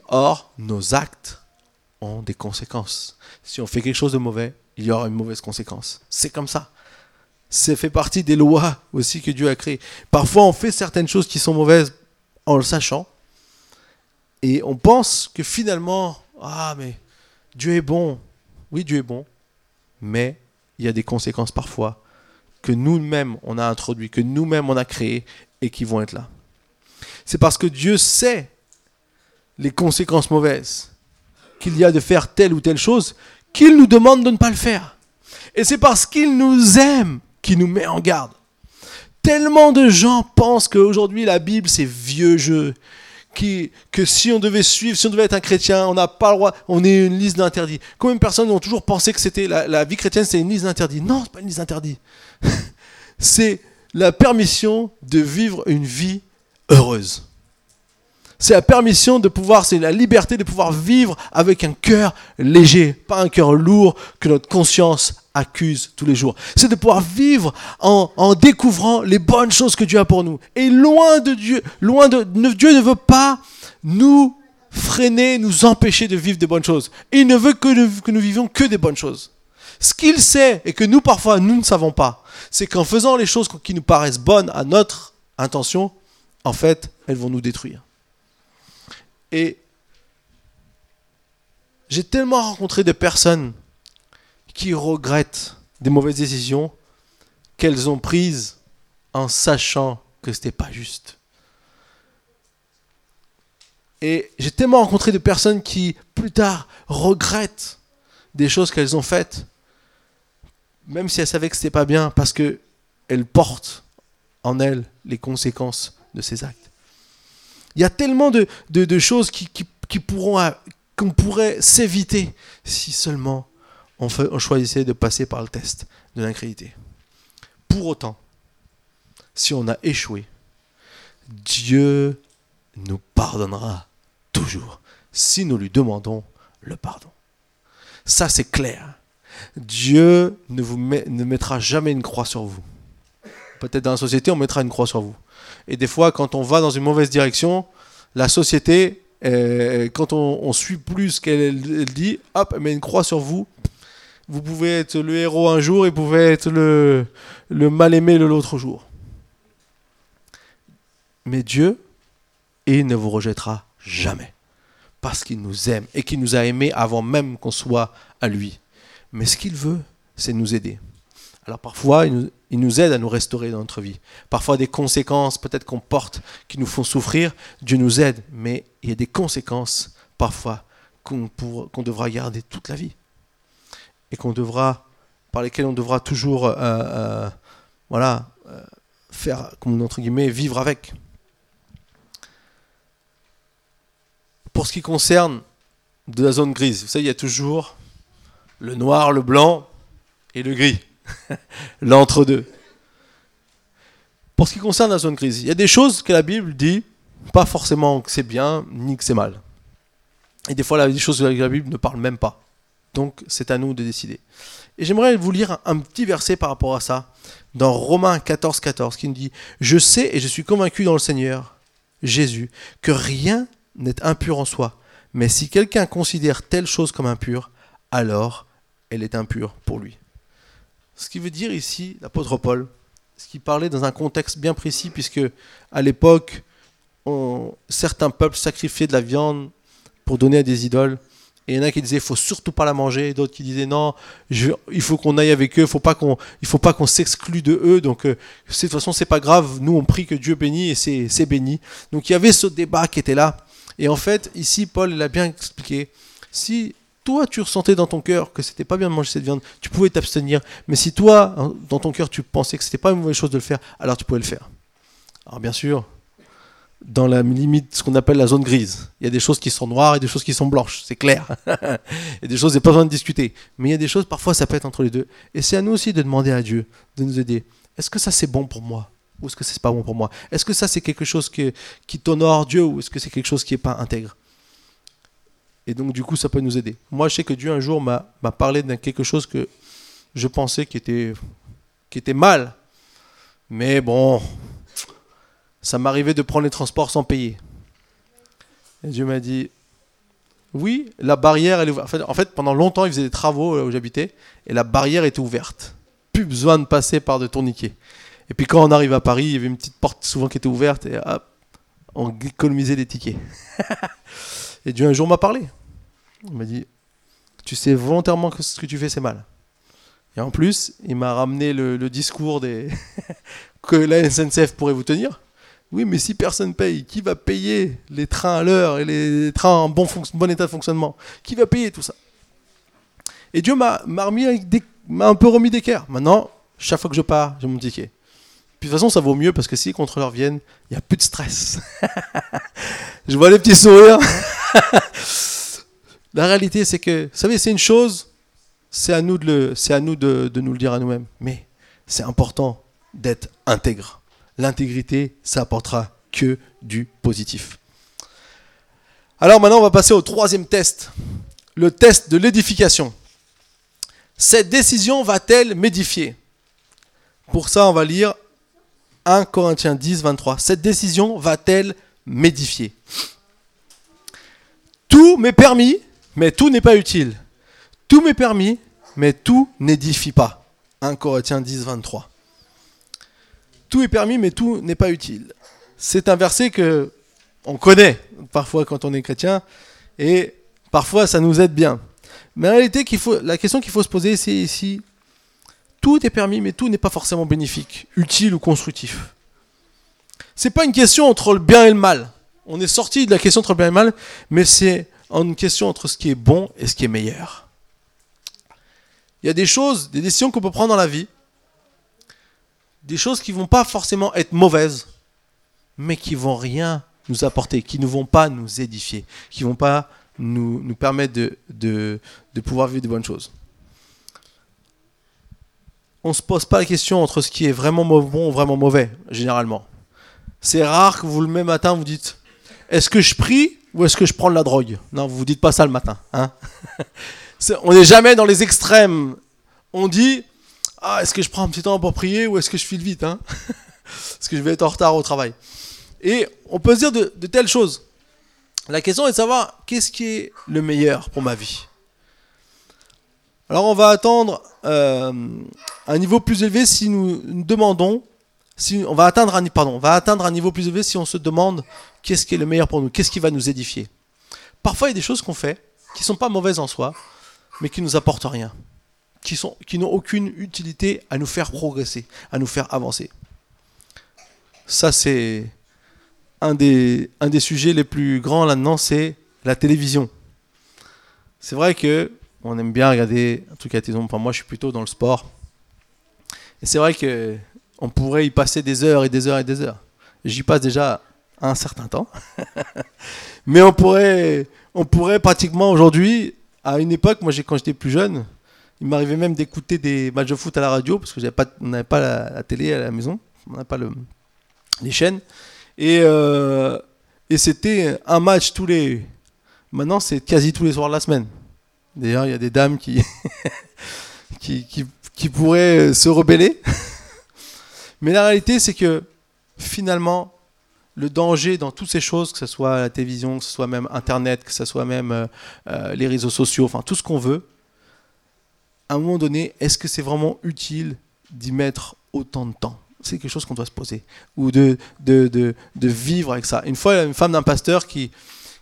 Or, nos actes ont des conséquences. Si on fait quelque chose de mauvais, il y aura une mauvaise conséquence. C'est comme ça. C'est fait partie des lois aussi que Dieu a créées. Parfois, on fait certaines choses qui sont mauvaises en le sachant. Et on pense que finalement, ah, mais Dieu est bon. Oui, Dieu est bon. Mais il y a des conséquences parfois que nous-mêmes on a introduit, que nous-mêmes on a créé et qui vont être là. C'est parce que Dieu sait les conséquences mauvaises qu'il y a de faire telle ou telle chose qu'il nous demande de ne pas le faire. Et c'est parce qu'il nous aime qu'il nous met en garde. Tellement de gens pensent qu'aujourd'hui la Bible c'est vieux jeu, que si on devait suivre, si on devait être un chrétien, on n'a pas le droit, on est une liste d'interdits. Combien de personnes ont toujours pensé que c'était la, la, vie chrétienne c'est une liste d'interdits? Non, c'est pas une liste d'interdits. (laughs) c'est la permission de vivre une vie heureuse. C'est la permission de pouvoir, c'est la liberté de pouvoir vivre avec un cœur léger, pas un cœur lourd que notre conscience accuse tous les jours. C'est de pouvoir vivre en, découvrant les bonnes choses que Dieu a pour nous. Et loin de Dieu, loin de Dieu ne veut pas nous freiner, nous empêcher de vivre des bonnes choses. il ne veut que nous, que nous vivions que des bonnes choses. Ce qu'il sait et que nous parfois nous ne savons pas, c'est qu'en faisant les choses qui nous paraissent bonnes à notre intention, en fait, elles vont nous détruire. Et j'ai tellement rencontré de personnes qui regrettent des mauvaises décisions qu'elles ont prises en sachant que ce n'était pas juste. Et j'ai tellement rencontré de personnes qui, plus tard, regrettent des choses qu'elles ont faites, même si elles savaient que ce n'était pas bien, parce qu'elles portent en elles les conséquences de ces actes. Il y a tellement de, choses qu'on pourrait s'éviter si seulement on, choisissait de passer par le test de l'incrédité. Pour autant, si on a échoué, Dieu nous pardonnera toujours si nous lui demandons le pardon. Ça, c'est clair. Dieu ne mettra jamais une croix sur vous. Peut-être dans la société, on mettra une croix sur vous. Et des fois, quand on va dans une mauvaise direction, la société, euh, quand on, suit plus ce qu'elle dit, hop, elle met une croix sur vous. Vous pouvez être le héros un jour et vous pouvez être le, le mal-aimé l'autre jour. Mais Dieu, il ne vous rejettera jamais. parce qu'il nous aime et qu'il nous a aimés avant même qu'on soit à lui. Mais ce qu'il veut, c'est nous aider. Alors parfois, il nous, aide à nous restaurer dans notre vie. Parfois, des conséquences peut-être qu'on porte qui nous font souffrir, Dieu nous aide, mais il y a des conséquences parfois qu'on devra garder toute la vie et qu'on devra, par lesquelles on devra toujours, euh, euh, voilà, euh, faire, entre guillemets, vivre avec. Pour ce qui concerne de la zone grise, vous savez, il y a toujours le noir, le blanc et le gris. (laughs) L'entre-deux. Pour ce qui concerne la zone grise, il y a des choses que la Bible dit, pas forcément que c'est bien, ni que c'est mal. Et des fois, des choses que la Bible ne parle même pas. Donc, c'est à nous de décider. Et j'aimerais vous lire un, petit verset par rapport à ça, dans Romains 14, 14, qui nous dit Je sais et je suis convaincu dans le Seigneur, Jésus, que rien n'est impur en soi. Mais si quelqu'un considère telle chose comme impure, alors elle est impure pour lui. Ce qui veut dire ici, l'apôtre Paul, ce qui parlait dans un contexte bien précis, puisque à l'époque, certains peuples sacrifiaient de la viande pour donner à des idoles. Et il y en a qui disaient, il faut surtout pas la manger. D'autres qui disaient, non, il faut qu'on aille avec eux. il faut pas qu'on, il faut pas qu'on s'exclue de eux. Donc, euh, de toute façon, c'est pas grave. Nous, on prie que Dieu bénit et c'est béni. Donc, il y avait ce débat qui était là. Et en fait, ici, Paul l'a bien expliqué. Si toi, tu ressentais dans ton cœur que c'était pas bien de manger cette viande, tu pouvais t'abstenir. Mais si toi, hein, dans ton cœur, tu pensais que c'était pas une mauvaise chose de le faire, alors tu pouvais le faire. Alors, bien sûr, dans la limite, ce qu'on appelle la zone grise. Il y a des choses qui sont noires et des choses qui sont blanches, c'est clair. (laughs) il des choses, il n'y a pas besoin de discuter. Mais il y a des choses, parfois, ça peut être entre les deux. Et c'est à nous aussi de demander à Dieu de nous aider. Est-ce que ça, c'est bon pour moi? Ou est-ce que c'est pas bon pour moi? Est-ce que ça, c'est quelque chose qui t'honore Dieu Ou est-ce que c'est quelque chose qui n'est pas intègre? Et donc, du coup, ça peut nous aider. Moi, je sais que Dieu, un jour, m'a parlé d'un quelque chose que je pensais qui était, qui était mal. Mais bon, ça m'arrivait de prendre les transports sans payer. Et Dieu m'a dit, oui, la barrière, elle est ouverte. En fait, pendant longtemps, il faisait des travaux où j'habitais, et la barrière était ouverte. Plus besoin de passer par de tourniquets. Et puis quand on arrive à Paris, il y avait une petite porte souvent qui était ouverte, et hop, on économisait des tickets. (laughs) et Dieu un jour m'a parlé. Il m'a dit, tu sais volontairement que ce que tu fais, c'est mal. Et en plus, il m'a ramené le, discours des (laughs) que la SNCF pourrait vous tenir. Oui, mais si personne paye, qui va payer les trains à l'heure et les trains en bon, bon, état de fonctionnement? Qui va payer tout ça? Et Dieu m'a un peu remis d'équerre. Maintenant, chaque fois que je pars, j'ai mon ticket. Puis de toute façon, ça vaut mieux parce que si les contrôleurs viennent, il n'y a plus de stress. (laughs) je vois les petits sourires. (laughs) (laughs) La réalité, c'est que, vous savez, c'est une chose, c'est à nous, de, nous nous le dire à nous-mêmes. Mais c'est important d'être intègre l'intégrité, ça apportera que du positif. Alors maintenant, on va passer au troisième test, le test de l'édification. Cette décision va-t-elle m'édifier? Pour ça, on va lire 1 Corinthiens 10, 23. Cette décision va-t-elle m'édifier? Tout m'est permis, mais tout n'est pas utile. Tout m'est permis, mais tout n'édifie pas. 1 Corinthiens 10, 23 tout est permis, mais tout n'est pas utile. C'est un verset que on connaît parfois quand on est chrétien, et parfois ça nous aide bien. Mais en réalité, la question qu'il faut se poser, c'est ici, tout est permis, mais tout n'est pas forcément bénéfique, utile ou constructif. C'est pas une question entre le bien et le mal. On est sorti de la question entre bien et mal, mais c'est une question entre ce qui est bon et ce qui est meilleur. Il y a des choses, des décisions qu'on peut prendre dans la vie, des choses qui vont pas forcément être mauvaises, mais qui vont rien nous apporter, qui ne vont pas nous édifier, qui vont pas nous, permettre de, de, de pouvoir vivre de bonnes choses. On ne se pose pas la question entre ce qui est vraiment bon ou vraiment mauvais, généralement. C'est rare que vous, le même matin, vous dites Est-ce que je prie ou est-ce que je prends de la drogue? Non, vous ne dites pas ça le matin. Hein? (laughs) On n'est jamais dans les extrêmes. On dit ah, est-ce que je prends un petit temps pour prier ou est-ce que je file vite hein? (laughs) Est-ce que je vais être en retard au travail Et on peut se dire de, telles choses. La question est de savoir qu'est-ce qui est le meilleur pour ma vie? Alors on va attendre euh, un niveau plus élevé si nous, demandons, on va atteindre un, niveau plus élevé si on se demande qu'est-ce qui est le meilleur pour nous, qu'est-ce qui va nous édifier. Parfois, il y a des choses qu'on fait qui sont pas mauvaises en soi, mais qui nous apportent rien, qui qui n'ont aucune utilité à nous faire progresser, à nous faire avancer. Ça, c'est un des, un des sujets les plus grands là-dedans, c'est la télévision. C'est vrai que on aime bien regarder truc à la télévision. Enfin, moi, je suis plutôt dans le sport. Et c'est vrai que on pourrait y passer des heures et des heures et des heures. J'y passe déjà un certain temps. (laughs) Mais on pourrait, on pourrait pratiquement aujourd'hui, à une époque, moi quand j'étais plus jeune, il m'arrivait même d'écouter des matchs de foot à la radio parce que pas, on n'avait pas la, télé à la maison, on n'avait pas le, les chaînes. Et, euh, et c'était un match tous les. Maintenant, c'est quasi tous les soirs de la semaine. D'ailleurs, il y a des dames qui, (laughs) qui, qui pourraient se rebeller. (laughs) Mais la réalité, c'est que finalement, le danger dans toutes ces choses, que ce soit la télévision, que ce soit même Internet, que ce soit même euh, euh, les réseaux sociaux, enfin tout ce qu'on veut, à un moment donné, est-ce que c'est vraiment utile d'y mettre autant de temps? C'est quelque chose qu'on doit se poser. Ou de, de, de, vivre avec ça. Une fois, il y a une femme d'un pasteur qui,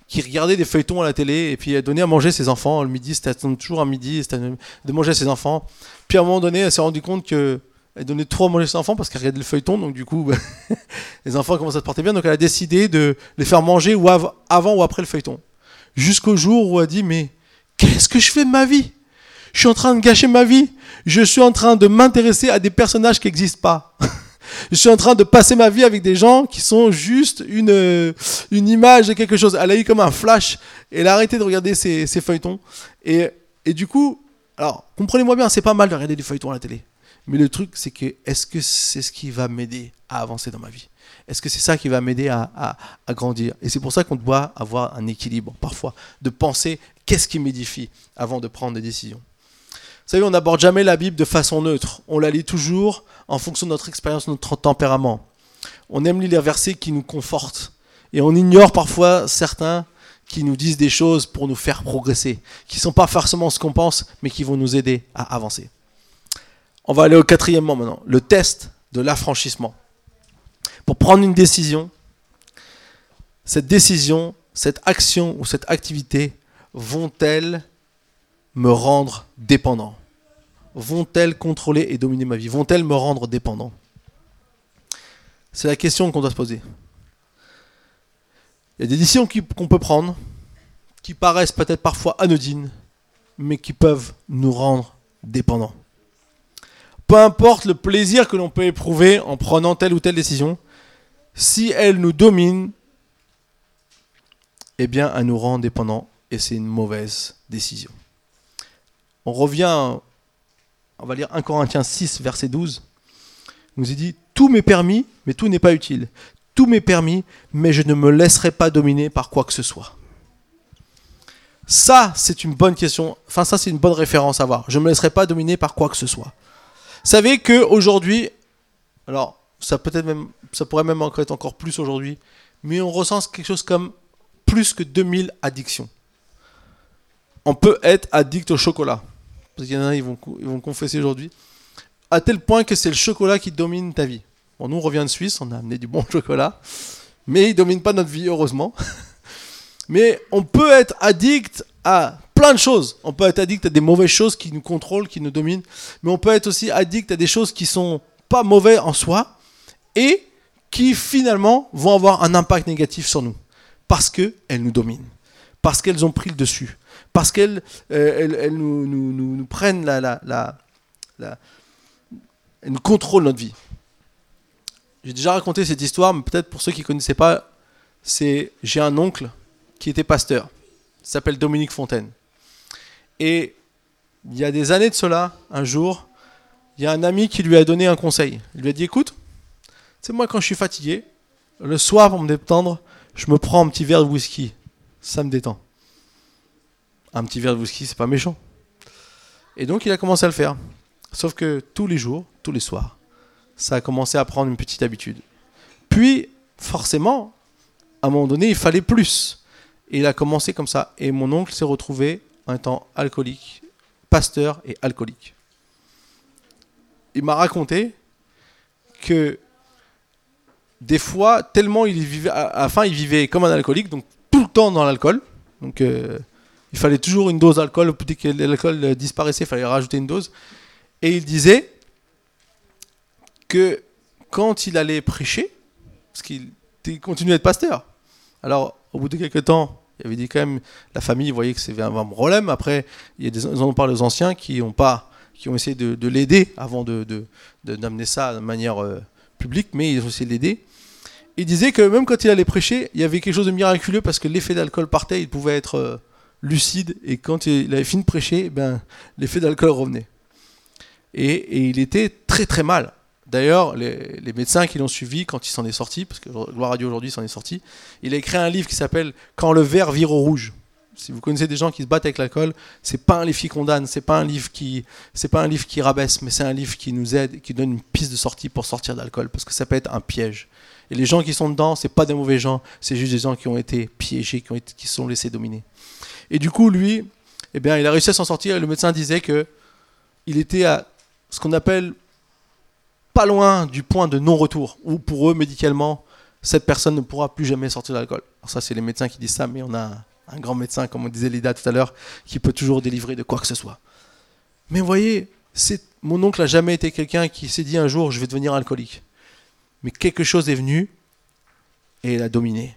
qui regardait des feuilletons à la télé et puis elle donnait à manger ses enfants. Le midi, c'était toujours un midi, de manger ses enfants. Puis à un moment donné, elle s'est rendue compte que elle donnait trop à manger ses enfants parce qu'elle regardait le feuilleton, donc du coup, (laughs) les enfants commencent à se porter bien, donc elle a décidé de les faire manger ou avant ou après le feuilleton. Jusqu'au jour où elle a dit, mais qu'est-ce que je fais de ma vie? Je suis en train de gâcher ma vie. Je suis en train de m'intéresser à des personnages qui n'existent pas. (laughs) je suis en train de passer ma vie avec des gens qui sont juste une, une image de quelque chose. Elle a eu comme un flash et elle a arrêté de regarder ses, feuilletons. Et, et du coup, alors, comprenez-moi bien, c'est pas mal de regarder des feuilletons à la télé. Mais le truc, c'est que est-ce que c'est ce qui va m'aider à avancer dans ma vie? Est-ce que c'est ça qui va m'aider à, grandir? Et c'est pour ça qu'on doit avoir un équilibre parfois, de penser qu'est-ce qui m'édifie avant de prendre des décisions. Vous savez, on n'aborde jamais la Bible de façon neutre. On la lit toujours en fonction de notre expérience, de notre tempérament. On aime lire les versets qui nous confortent. Et on ignore parfois certains qui nous disent des choses pour nous faire progresser, qui ne sont pas forcément ce qu'on pense, mais qui vont nous aider à avancer. On va aller au quatrièmement maintenant, le test de l'affranchissement. Pour prendre une décision, cette décision, cette action ou cette activité vont-elles me rendre dépendant? Vont-elles contrôler et dominer ma vie? Vont-elles me rendre dépendant? C'est la question qu'on doit se poser. Il y a des décisions qu'on peut prendre qui paraissent peut-être parfois anodines, mais qui peuvent nous rendre dépendants peu importe le plaisir que l'on peut éprouver en prenant telle ou telle décision, si elle nous domine, eh bien, elle nous rend dépendants et c'est une mauvaise décision. On revient, on va lire 1 Corinthiens 6, verset 12. Il nous dit Tout m'est permis, mais tout n'est pas utile. Tout m'est permis, mais je ne me laisserai pas dominer par quoi que ce soit. Ça, c'est une bonne question. Enfin, ça, c'est une bonne référence à voir. Je ne me laisserai pas dominer par quoi que ce soit savez qu'aujourd'hui, alors ça peut-être même, ça pourrait même être encore plus aujourd'hui, mais on recense quelque chose comme plus que 2000 addictions. On peut être addict au chocolat. Parce qu'il y en a, ils vont, ils vont confesser aujourd'hui. À tel point que c'est le chocolat qui domine ta vie. Bon, nous, on revient de Suisse, on a amené du bon (laughs) chocolat. Mais il ne domine pas notre vie, heureusement. (laughs) mais on peut être addict à plein de choses. On peut être addict à des mauvaises choses qui nous contrôlent, qui nous dominent, mais on peut être aussi addict à des choses qui sont pas mauvaises en soi et qui finalement vont avoir un impact négatif sur nous parce qu'elles nous dominent, parce qu'elles ont pris le dessus, parce qu'elles euh, nous, nous, prennent la, la, la, la, elles nous contrôlent notre vie. J'ai déjà raconté cette histoire, mais peut-être pour ceux qui ne connaissaient pas, c'est j'ai un oncle qui était pasteur. Il s'appelle Dominique Fontaine. Et il y a des années de cela, un jour, il y a un ami qui lui a donné un conseil. Il lui a dit écoute, c'est moi quand je suis fatigué, le soir pour me détendre, je me prends un petit verre de whisky. Ça me détend. Un petit verre de whisky, c'est pas méchant. Et donc il a commencé à le faire. Sauf que tous les jours, tous les soirs, ça a commencé à prendre une petite habitude. Puis, forcément, à un moment donné, il fallait plus. Et il a commencé comme ça. Et mon oncle s'est retrouvé en étant alcoolique, pasteur et alcoolique. Il m'a raconté que des fois, tellement il vivait, à la fin, il vivait comme un alcoolique, donc tout le temps dans l'alcool. Donc euh, il fallait toujours une dose d'alcool. Dès que l'alcool disparaissait, il fallait rajouter une dose. Et il disait que quand il allait prêcher, parce qu'il continuait à être pasteur, alors au bout de quelques temps, il avait dit quand même, la famille voyait que c'était un problème. Après, il y a des, ils en aux anciens qui ont, pas, qui ont essayé de, l'aider avant d'amener de, ça de manière euh, publique, mais ils ont essayé de l'aider. Il disait que même quand il allait prêcher, il y avait quelque chose de miraculeux parce que l'effet d'alcool partait, il pouvait être euh, lucide, et quand il avait fini de prêcher, ben, l'effet d'alcool revenait. Et, il était très très mal. D'ailleurs, les, médecins qui l'ont suivi quand il s'en est sorti, parce que Gloire Dieu aujourd'hui s'en est sorti, il a écrit un livre qui s'appelle Quand le verre vire au rouge. Si vous connaissez des gens qui se battent avec l'alcool, c'est pas un livre qui condamne, c'est pas un livre qui, pas un livre qui rabaisse, mais c'est un livre qui nous aide, qui donne une piste de sortie pour sortir d'alcool, parce que ça peut être un piège. Et les gens qui sont dedans, c'est pas des mauvais gens, c'est juste des gens qui ont été piégés, qui ont sont laissés dominer. Et du coup, lui, eh bien, il a réussi à s'en sortir. Et le médecin disait que il était à ce qu'on appelle pas loin du point de non-retour, où pour eux, médicalement, cette personne ne pourra plus jamais sortir de l'alcool. Alors ça, c'est les médecins qui disent ça, mais on a un grand médecin, comme on disait Lida tout à l'heure, qui peut toujours délivrer de quoi que ce soit. Mais vous voyez, mon oncle n'a jamais été quelqu'un qui s'est dit un jour, je vais devenir alcoolique. Mais quelque chose est venu et il a dominé.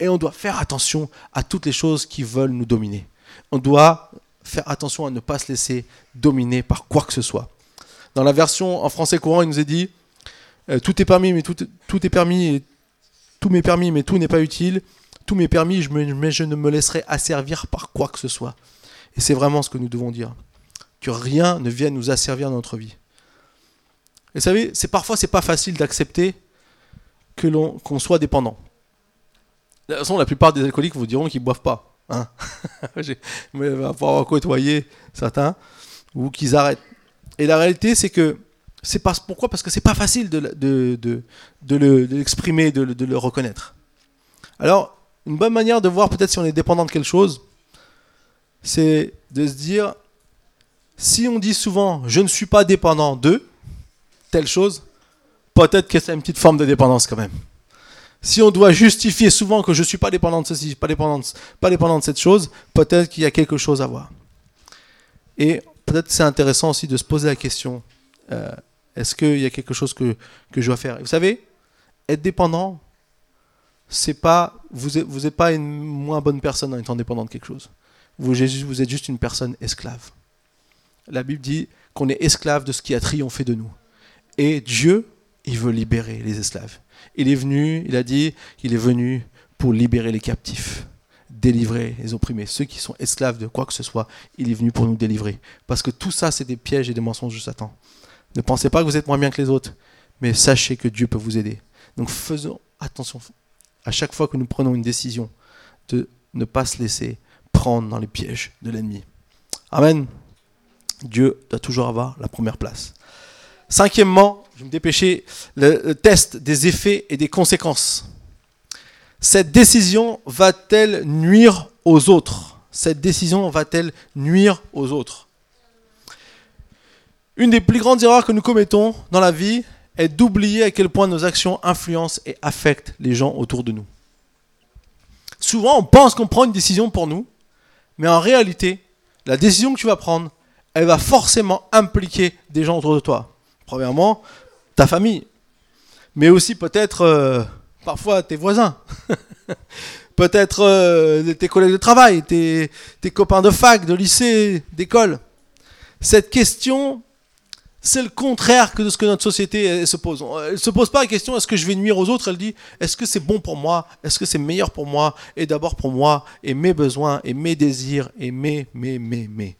Et on doit faire attention à toutes les choses qui veulent nous dominer. On doit faire attention à ne pas se laisser dominer par quoi que ce soit. Dans la version en français courant, il nous est dit euh, tout est permis, mais tout, est permis, tout m'est permis, mais tout n'est pas utile. Tout m'est permis, mais je ne me laisserai asservir par quoi que ce soit. Et c'est vraiment ce que nous devons dire. Que rien ne vienne nous asservir dans notre vie. Et vous savez, c'est parfois c'est pas facile d'accepter que l'on qu'on soit dépendant. De toute façon, la plupart des alcooliques vous diront qu'ils boivent pas. Hein (laughs) Mais va pouvoir côtoyer certains ou qu'ils arrêtent. Et la réalité, c'est que c'est pas pourquoi? Parce que c'est pas facile de, de, de, de l'exprimer, de, de, le reconnaître. Alors, une bonne manière de voir peut-être si on est dépendant de quelque chose, c'est de se dire si on dit souvent je ne suis pas dépendant de telle chose, peut-être que c'est une petite forme de dépendance quand même. Si on doit justifier souvent que je ne suis pas dépendant de ceci, pas dépendant de, pas dépendant de cette chose, peut-être qu'il y a quelque chose à voir. Et peut-être c'est intéressant aussi de se poser la question, euh, est-ce qu'il y a quelque chose que, que je dois faire? Vous savez, être dépendant, c'est pas vous n'êtes vous pas une moins bonne personne en étant dépendant de quelque chose. Vous, vous êtes juste une personne esclave. La Bible dit qu'on est esclave de ce qui a triomphé de nous. Et Dieu il veut libérer les esclaves. Il est venu, il a dit qu'il est venu pour libérer les captifs, délivrer les opprimés, ceux qui sont esclaves de quoi que ce soit, il est venu pour nous délivrer. Parce que tout ça, c'est des pièges et des mensonges de Satan. Ne pensez pas que vous êtes moins bien que les autres, mais sachez que Dieu peut vous aider. Donc faisons attention à chaque fois que nous prenons une décision de ne pas se laisser prendre dans les pièges de l'ennemi. Amen. Dieu doit toujours avoir la première place. Cinquièmement, je me dépêcher, le, test des effets et des conséquences. Cette décision va-t-elle nuire aux autres? Cette décision va-t-elle nuire aux autres? Une des plus grandes erreurs que nous commettons dans la vie est d'oublier à quel point nos actions influencent et affectent les gens autour de nous. Souvent, on pense qu'on prend une décision pour nous, mais en réalité, la décision que tu vas prendre, elle va forcément impliquer des gens autour de toi. Premièrement, ta famille, mais aussi peut-être euh, parfois tes voisins, (laughs) peut-être euh, tes collègues de travail, tes, copains de fac, de lycée, d'école. Cette question, c'est le contraire que de ce que notre société se pose. Elle ne se pose pas la question est-ce que je vais nuire aux autres? Elle dit est-ce que c'est bon pour moi? Est-ce que c'est meilleur pour moi? Et d'abord pour moi et mes besoins et mes désirs et mes, mes, mes, mes.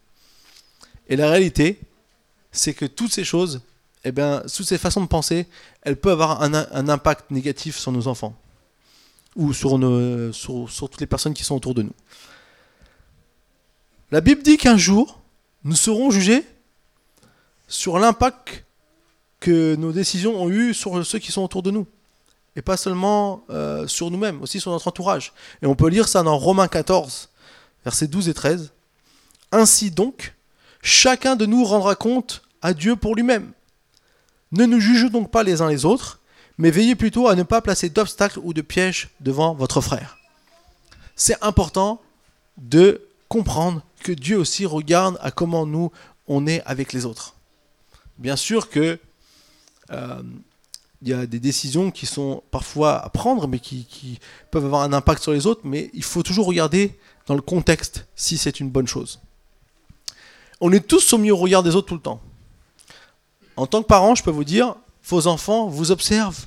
Et la réalité, c'est que toutes ces choses, eh bien, toutes ces façons de penser, elles peuvent avoir un, impact négatif sur nos enfants ou sur, toutes les personnes qui sont autour de nous. La Bible dit qu'un jour, nous serons jugés sur l'impact que nos décisions ont eu sur ceux qui sont autour de nous. Et pas seulement euh, sur nous-mêmes, aussi sur notre entourage. Et on peut lire ça dans Romains 14, versets 12 et 13. Ainsi donc, chacun de nous rendra compte à Dieu pour lui-même. Ne nous jugeons donc pas les uns les autres, mais veillez plutôt à ne pas placer d'obstacles ou de pièges devant votre frère. C'est important de comprendre que Dieu aussi regarde à comment nous, on est avec les autres. Bien sûr que euh, il y a des décisions qui sont parfois à prendre, mais qui, qui, peuvent avoir un impact sur les autres, mais il faut toujours regarder dans le contexte si c'est une bonne chose. On est tous soumis au regard des autres tout le temps. En tant que parent, je peux vous dire, vos enfants vous observent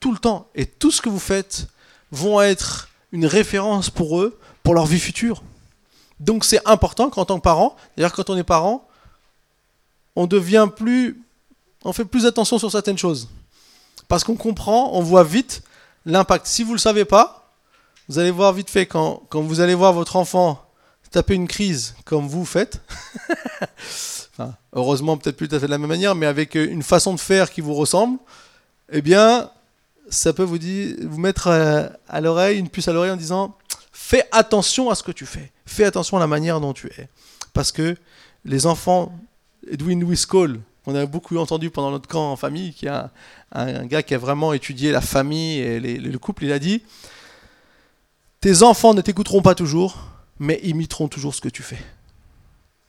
tout le temps, et tout ce que vous faites vont être une référence pour eux, pour leur vie future. Donc c'est important qu'en tant que parent, d'ailleurs quand on est parent, on devient plus, on fait plus attention sur certaines choses. Parce qu'on comprend, on voit vite l'impact. Si vous ne le savez pas, vous allez voir vite fait quand, quand vous allez voir votre enfant taper une crise comme vous faites. (laughs) heureusement, peut-être plus tout fait de la même manière, mais avec une façon de faire qui vous ressemble, eh bien, ça peut vous, mettre à, à l'oreille, une puce à l'oreille en disant fais attention à ce que tu fais. Fais attention à la manière dont tu es. Parce que les enfants, Edwin Lewis Cole, qu'on a beaucoup entendu pendant notre camp en famille, qui est un, gars qui a vraiment étudié la famille et le couple, il a dit Tes enfants ne t'écouteront pas toujours, mais imiteront toujours ce que tu fais.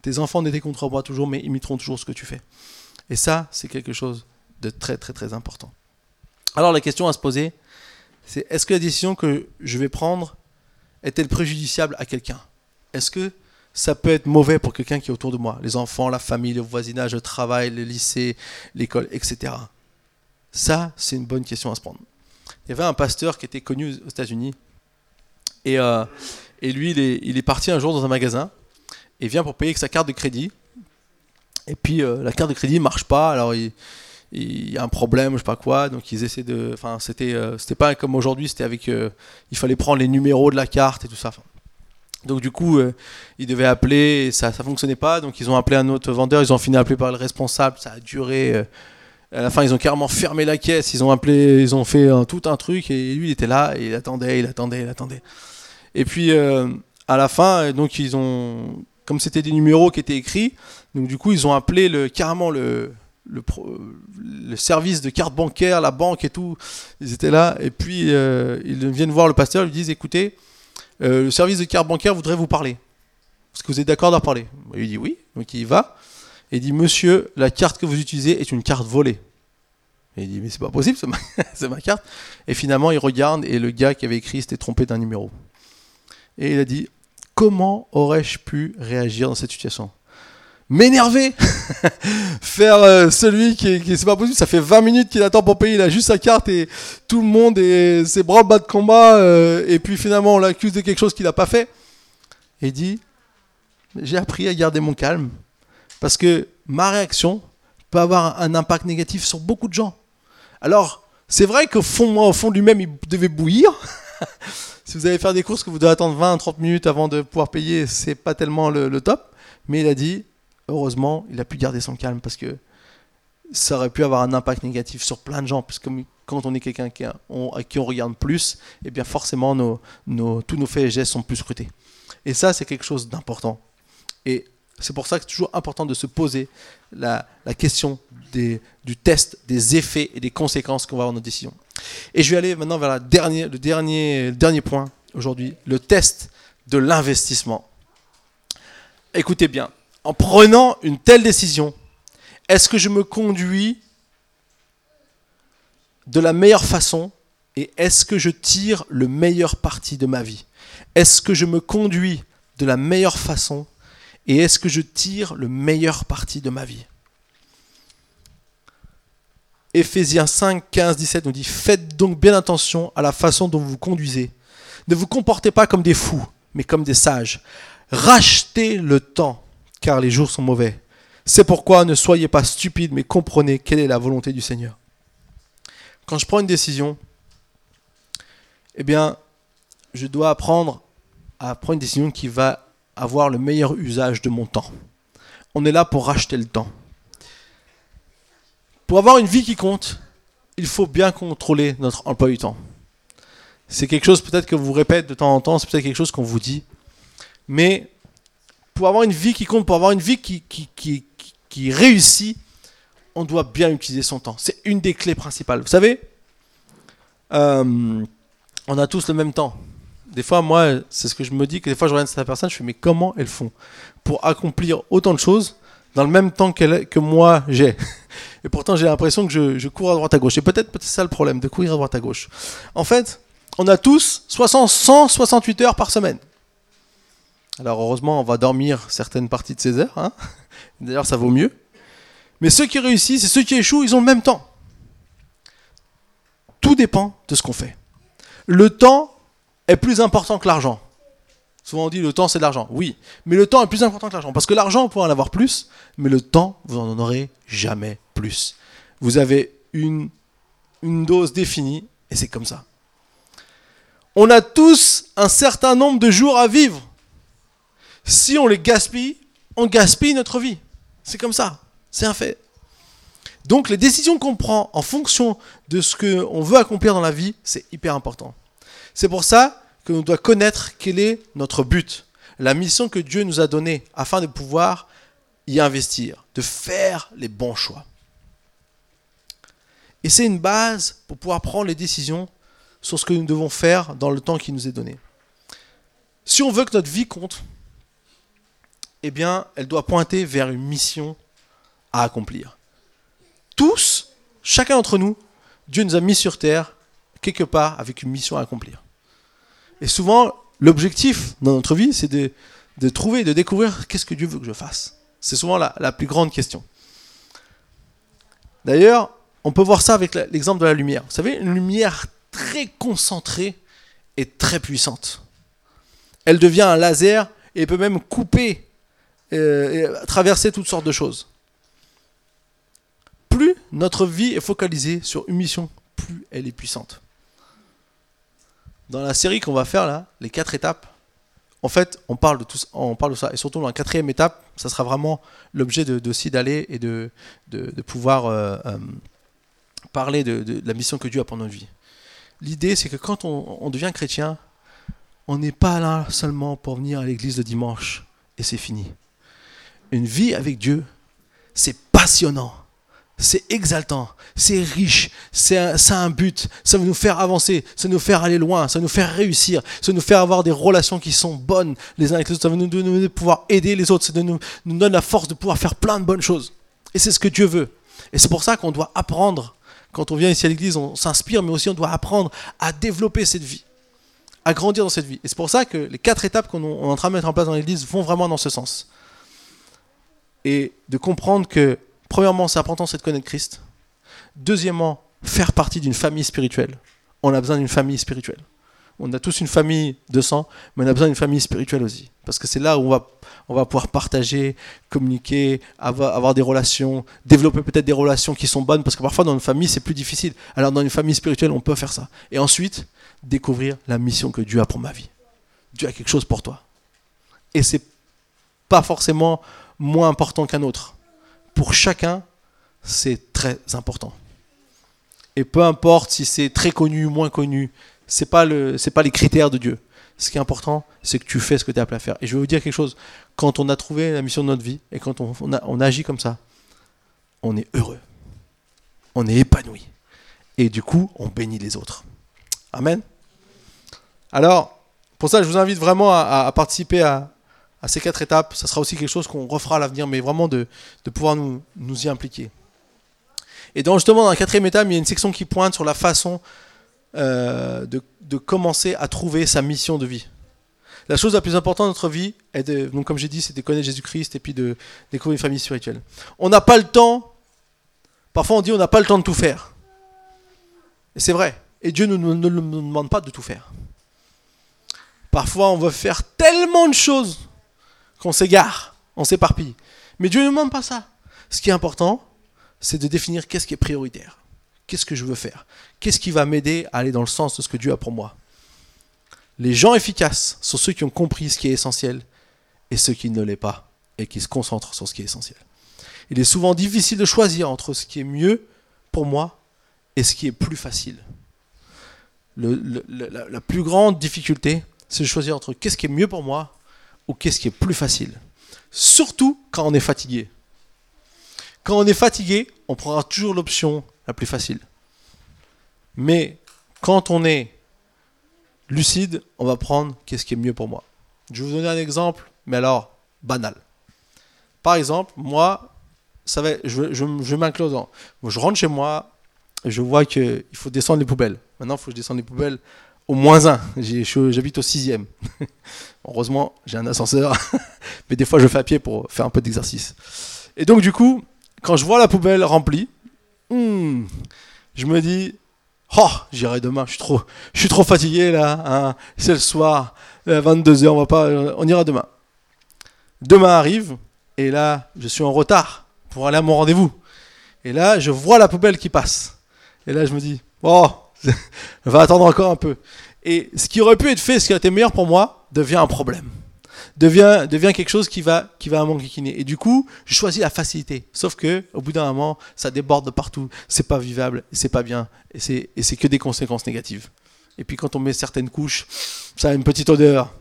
Tes enfants ne t'écouteront pas toujours, mais imiteront toujours ce que tu fais. Et ça, c'est quelque chose de très très très important. Alors la question à se poser, c'est est-ce que la décision que je vais prendre est-elle préjudiciable à quelqu'un? Est-ce que ça peut être mauvais pour quelqu'un qui est autour de moi? Les enfants, la famille, le voisinage, le travail, le lycée, l'école, etc. Ça, c'est une bonne question à se prendre. Il y avait un pasteur qui était connu aux États-Unis. Et, euh, et lui, il est, parti un jour dans un magasin et vient pour payer avec sa carte de crédit. Et puis, euh, la carte de crédit marche pas. Alors, il, y a un problème, je sais pas quoi, donc ils essaient de. Enfin, c'était, euh, c'était pas comme aujourd'hui, c'était avec. Euh, il fallait prendre les numéros de la carte et tout ça. Donc du coup, euh, ils devaient appeler, et ça, ça fonctionnait pas, donc ils ont appelé un autre vendeur, ils ont fini à appeler par le responsable, ça a duré. à la fin, ils ont carrément fermé la caisse, ils ont appelé, ils ont fait tout un truc, et lui, il était là, et il attendait, il attendait, il attendait. Et puis, à la fin, donc ils ont, comme c'était des numéros qui étaient écrits, donc du coup, ils ont appelé le, carrément le, service de carte bancaire, la banque et tout, ils étaient là. Et puis, euh, ils viennent voir le pasteur, ils lui disent écoutez, euh, le service de carte bancaire voudrait vous parler. Est-ce que vous êtes d'accord d'en parler? Il dit oui, donc il y va. Et il dit monsieur, la carte que vous utilisez est une carte volée. Et il dit mais c'est pas possible, c'est ma, (laughs) ma, carte. Et finalement, il regarde et le gars qui avait écrit s'était trompé d'un numéro. Et il a dit comment aurais-je pu réagir dans cette situation? M'énerver, (laughs) faire euh, celui qui, qui c'est pas possible, ça fait 20 minutes qu'il attend pour payer, il a juste sa carte et tout le monde est ses bras bas de combat euh, et puis finalement on l'accuse de quelque chose qu'il n'a pas fait. Et il dit j'ai appris à garder mon calme parce que ma réaction peut avoir un impact négatif sur beaucoup de gens. Alors, c'est vrai qu'au fond, au fond lui-même, il devait bouillir. (laughs) si vous allez faire des courses que vous devez attendre 20-30 minutes avant de pouvoir payer, c'est pas tellement le, top. Mais il a dit heureusement, il a pu garder son calme parce que ça aurait pu avoir un impact négatif sur plein de gens. Parce que quand on est quelqu'un à qui on regarde plus, et eh bien forcément, nos, tous nos faits et gestes sont plus scrutés. Et ça, c'est quelque chose d'important. Et c'est pour ça que c'est toujours important de se poser la, question du test, des effets et des conséquences qu'on va avoir dans nos décisions. Et je vais aller maintenant vers le, le dernier point aujourd'hui, le test de l'investissement. Écoutez bien, en prenant une telle décision, est-ce que je me conduis de la meilleure façon et est-ce que je tire le meilleur parti de ma vie? Est-ce que je me conduis de la meilleure façon et est-ce que je tire le meilleur parti de ma vie? Éphésiens 5, 15, 17 nous dit Faites donc bien attention à la façon dont vous vous conduisez. Ne vous comportez pas comme des fous, mais comme des sages. Rachetez le temps car les jours sont mauvais. C'est pourquoi ne soyez pas stupides, mais comprenez quelle est la volonté du Seigneur. Quand je prends une décision, eh bien, je dois apprendre à prendre une décision qui va avoir le meilleur usage de mon temps. On est là pour racheter le temps. Pour avoir une vie qui compte, il faut bien contrôler notre emploi du temps. C'est quelque chose peut-être que vous répète de temps en temps, c'est peut-être quelque chose qu'on vous dit. Mais pour avoir une vie qui compte, pour avoir une vie qui, qui, qui, réussit, on doit bien utiliser son temps. C'est une des clés principales. Vous savez, euh, on a tous le même temps. Des fois, moi, c'est ce que je me dis, que des fois, je regarde cette personne, je fais, mais comment elles font pour accomplir autant de choses dans le même temps que moi j'ai (laughs) Et pourtant, j'ai l'impression que je, cours à droite à gauche. Et peut-être peut ça le problème, de courir à droite à gauche. En fait, on a tous 60, 168 heures par semaine. Alors heureusement, on va dormir certaines parties de ces heures. Hein. (laughs) D'ailleurs, ça vaut mieux. Mais ceux qui réussissent et ceux qui échouent, ils ont le même temps. Tout dépend de ce qu'on fait. Le temps est plus important que l'argent. Souvent on dit le temps c'est de l'argent. Oui, mais le temps est plus important que l'argent. Parce que l'argent, on pourra en avoir plus, mais le temps, vous n'en aurez jamais plus. Vous avez une, une dose définie et c'est comme ça. On a tous un certain nombre de jours à vivre. Si on les gaspille, on gaspille notre vie. C'est comme ça. C'est un fait. Donc les décisions qu'on prend en fonction de ce qu'on veut accomplir dans la vie, c'est hyper important. C'est pour ça que nous doit connaître quel est notre but, la mission que Dieu nous a donnée afin de pouvoir y investir, de faire les bons choix. Et c'est une base pour pouvoir prendre les décisions sur ce que nous devons faire dans le temps qui nous est donné. Si on veut que notre vie compte, eh bien, elle doit pointer vers une mission à accomplir. Tous, chacun d'entre nous, Dieu nous a mis sur terre quelque part avec une mission à accomplir. Et souvent, l'objectif dans notre vie, c'est de, trouver, de découvrir qu'est-ce que Dieu veut que je fasse. C'est souvent la, plus grande question. D'ailleurs, on peut voir ça avec l'exemple de la lumière. Vous savez, une lumière très concentrée et très puissante. Elle devient un laser et peut même couper, euh, et traverser toutes sortes de choses. Plus notre vie est focalisée sur une mission, plus elle est puissante dans la série qu'on va faire là, les quatre étapes, en fait, on parle de tout, on parle de ça. Et surtout dans la quatrième étape, ça sera vraiment l'objet de, d'aller et de, pouvoir euh, euh, parler de, la mission que Dieu a pour notre vie. L'idée, c'est que quand on devient chrétien, on n'est pas là seulement pour venir à l'église le dimanche et c'est fini. Une vie avec Dieu, c'est passionnant c'est exaltant, c'est riche, c'est un, un but, ça va nous faire avancer, ça va nous faire aller loin, ça va nous faire réussir, ça va nous faire avoir des relations qui sont bonnes les uns avec les autres, ça va nous donner de pouvoir aider les autres, ça nous, nous donne la force de pouvoir faire plein de bonnes choses. Et c'est ce que Dieu veut. Et c'est pour ça qu'on doit apprendre, quand on vient ici à l'église, on s'inspire, mais aussi on doit apprendre à développer cette vie, à grandir dans cette vie. Et c'est pour ça que les quatre étapes qu'on est en train de mettre en place dans l'église vont vraiment dans ce sens. Et de comprendre que Premièrement, c'est important, c'est de connaître Christ. Deuxièmement, faire partie d'une famille spirituelle. On a besoin d'une famille spirituelle. On a tous une famille de sang, mais on a besoin d'une famille spirituelle aussi. Parce que c'est là où on va, pouvoir partager, communiquer, avoir, avoir des relations, développer peut-être des relations qui sont bonnes, parce que parfois dans une famille c'est plus difficile. Alors dans une famille spirituelle, on peut faire ça. Et ensuite, découvrir la mission que Dieu a pour ma vie. Dieu a quelque chose pour toi. Et c'est pas forcément moins important qu'un autre pour chacun, c'est très important. Et peu importe si c'est très connu moins connu, c'est pas le, pas les critères de Dieu. Ce qui est important, c'est que tu fais ce que tu es appelé à faire. Et je vais vous dire quelque chose. Quand on a trouvé la mission de notre vie et quand on, on agit comme ça, on est heureux. On est épanoui. Et du coup, on bénit les autres. Amen. Alors, pour ça, je vous invite vraiment à participer à, à ces quatre étapes. Ça sera aussi quelque chose qu'on refera à l'avenir, mais vraiment de, pouvoir nous, nous, y impliquer. Et donc justement, dans la quatrième étape, il y a une section qui pointe sur la façon euh, de, commencer à trouver sa mission de vie. La chose la plus importante dans notre vie, de, donc comme j'ai dit, c'est de connaître Jésus-Christ et puis de découvrir une famille spirituelle. On n'a pas le temps, parfois on dit on n'a pas le temps de tout faire. Et c'est vrai. Et Dieu ne nous demande pas de tout faire. Parfois on veut faire tellement de choses qu'on s'égare, on s'éparpille. Mais Dieu ne demande pas ça. Ce qui est important, c'est de définir qu'est-ce qui est prioritaire. Qu'est-ce que je veux faire? Qu'est-ce qui va m'aider à aller dans le sens de ce que Dieu a pour moi? Les gens efficaces sont ceux qui ont compris ce qui est essentiel et ceux qui ne l'est pas et qui se concentrent sur ce qui est essentiel. Il est souvent difficile de choisir entre ce qui est mieux pour moi et ce qui est plus facile. la, la plus grande difficulté, c'est de choisir entre qu'est-ce qui est mieux pour moi ou qu'est-ce qui est plus facile? Surtout quand on est fatigué. Quand on est fatigué, on prendra toujours l'option la plus facile. Mais quand on est lucide, on va prendre qu'est-ce qui est mieux pour moi. Je vais vous donner un exemple, mais alors banal. Par exemple, moi, ça va, je, m'inclus dans. Je rentre chez moi, je vois qu'il faut descendre les poubelles. Maintenant, il faut que je descende les poubelles au moins un. J'habite au sixième. (laughs) Heureusement, j'ai un ascenseur, (laughs) mais des fois, je fais à pied pour faire un peu d'exercice. Et donc, du coup, quand je vois la poubelle remplie, hmm, je me dis, oh, j'irai demain. Je suis trop, je suis trop fatigué là. Hein. C'est le soir, 22 h On va pas, on ira demain. Demain arrive, et là, je suis en retard pour aller à mon rendez-vous. Et là, je vois la poubelle qui passe. Et là, je me dis, oh, (laughs) va attendre encore un peu. Et ce qui aurait pu être fait, ce qui a été meilleur pour moi, devient un problème. Devient, devient quelque chose qui va, qui va m'enquiquiner. Et du coup, je choisis la facilité. Sauf que, au bout d'un moment, ça déborde de partout. C'est pas vivable, c'est pas bien. Et c'est, et c'est que des conséquences négatives. Et puis quand on met certaines couches, ça a une petite odeur.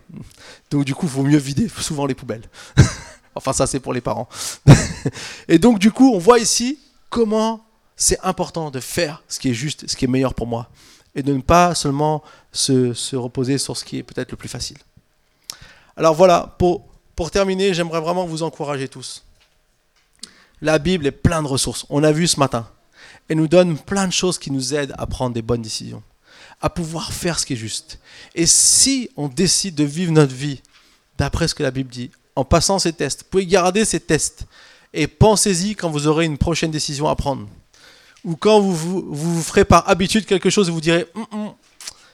Donc du coup, il vaut mieux vider souvent les poubelles. (laughs) enfin, ça c'est pour les parents. (laughs) et donc du coup, on voit ici comment c'est important de faire ce qui est juste, ce qui est meilleur pour moi, et de ne pas seulement se, reposer sur ce qui est peut-être le plus facile. Alors voilà, pour, terminer, j'aimerais vraiment vous encourager tous. La Bible est pleine de ressources. On a vu ce matin. Elle nous donne plein de choses qui nous aident à prendre des bonnes décisions, à pouvoir faire ce qui est juste. Et si on décide de vivre notre vie d'après ce que la Bible dit, en passant ces tests, vous pouvez garder ces tests et pensez-y quand vous aurez une prochaine décision à prendre ou quand vous, vous, ferez par habitude quelque chose vous direz hum, hum,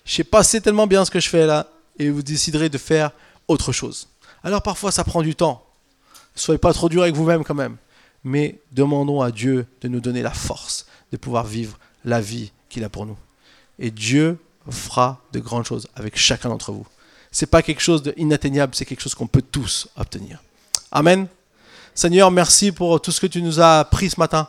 Je sais pas, c'est tellement bien ce que je fais là, et vous déciderez de faire autre chose. Alors parfois ça prend du temps. Soyez pas trop dur avec vous-même quand même. Mais demandons à Dieu de nous donner la force de pouvoir vivre la vie qu'il a pour nous. Et Dieu fera de grandes choses avec chacun d'entre vous. C'est pas quelque chose d'inatteignable, c'est quelque chose qu'on peut tous obtenir. Amen. Seigneur, merci pour tout ce que tu nous as appris ce matin.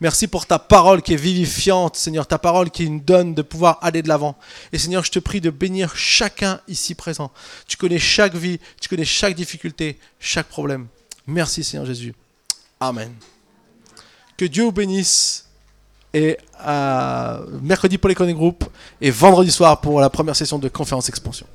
Merci pour ta parole qui est vivifiante, Seigneur, ta parole qui nous donne de pouvoir aller de l'avant. Et Seigneur, je te prie de bénir chacun ici présent. Tu connais chaque vie, tu connais chaque difficulté, chaque problème. Merci Seigneur Jésus. Amen. Que Dieu vous bénisse. Et à mercredi pour les Connect Group et vendredi soir pour la première session de conférence expansion.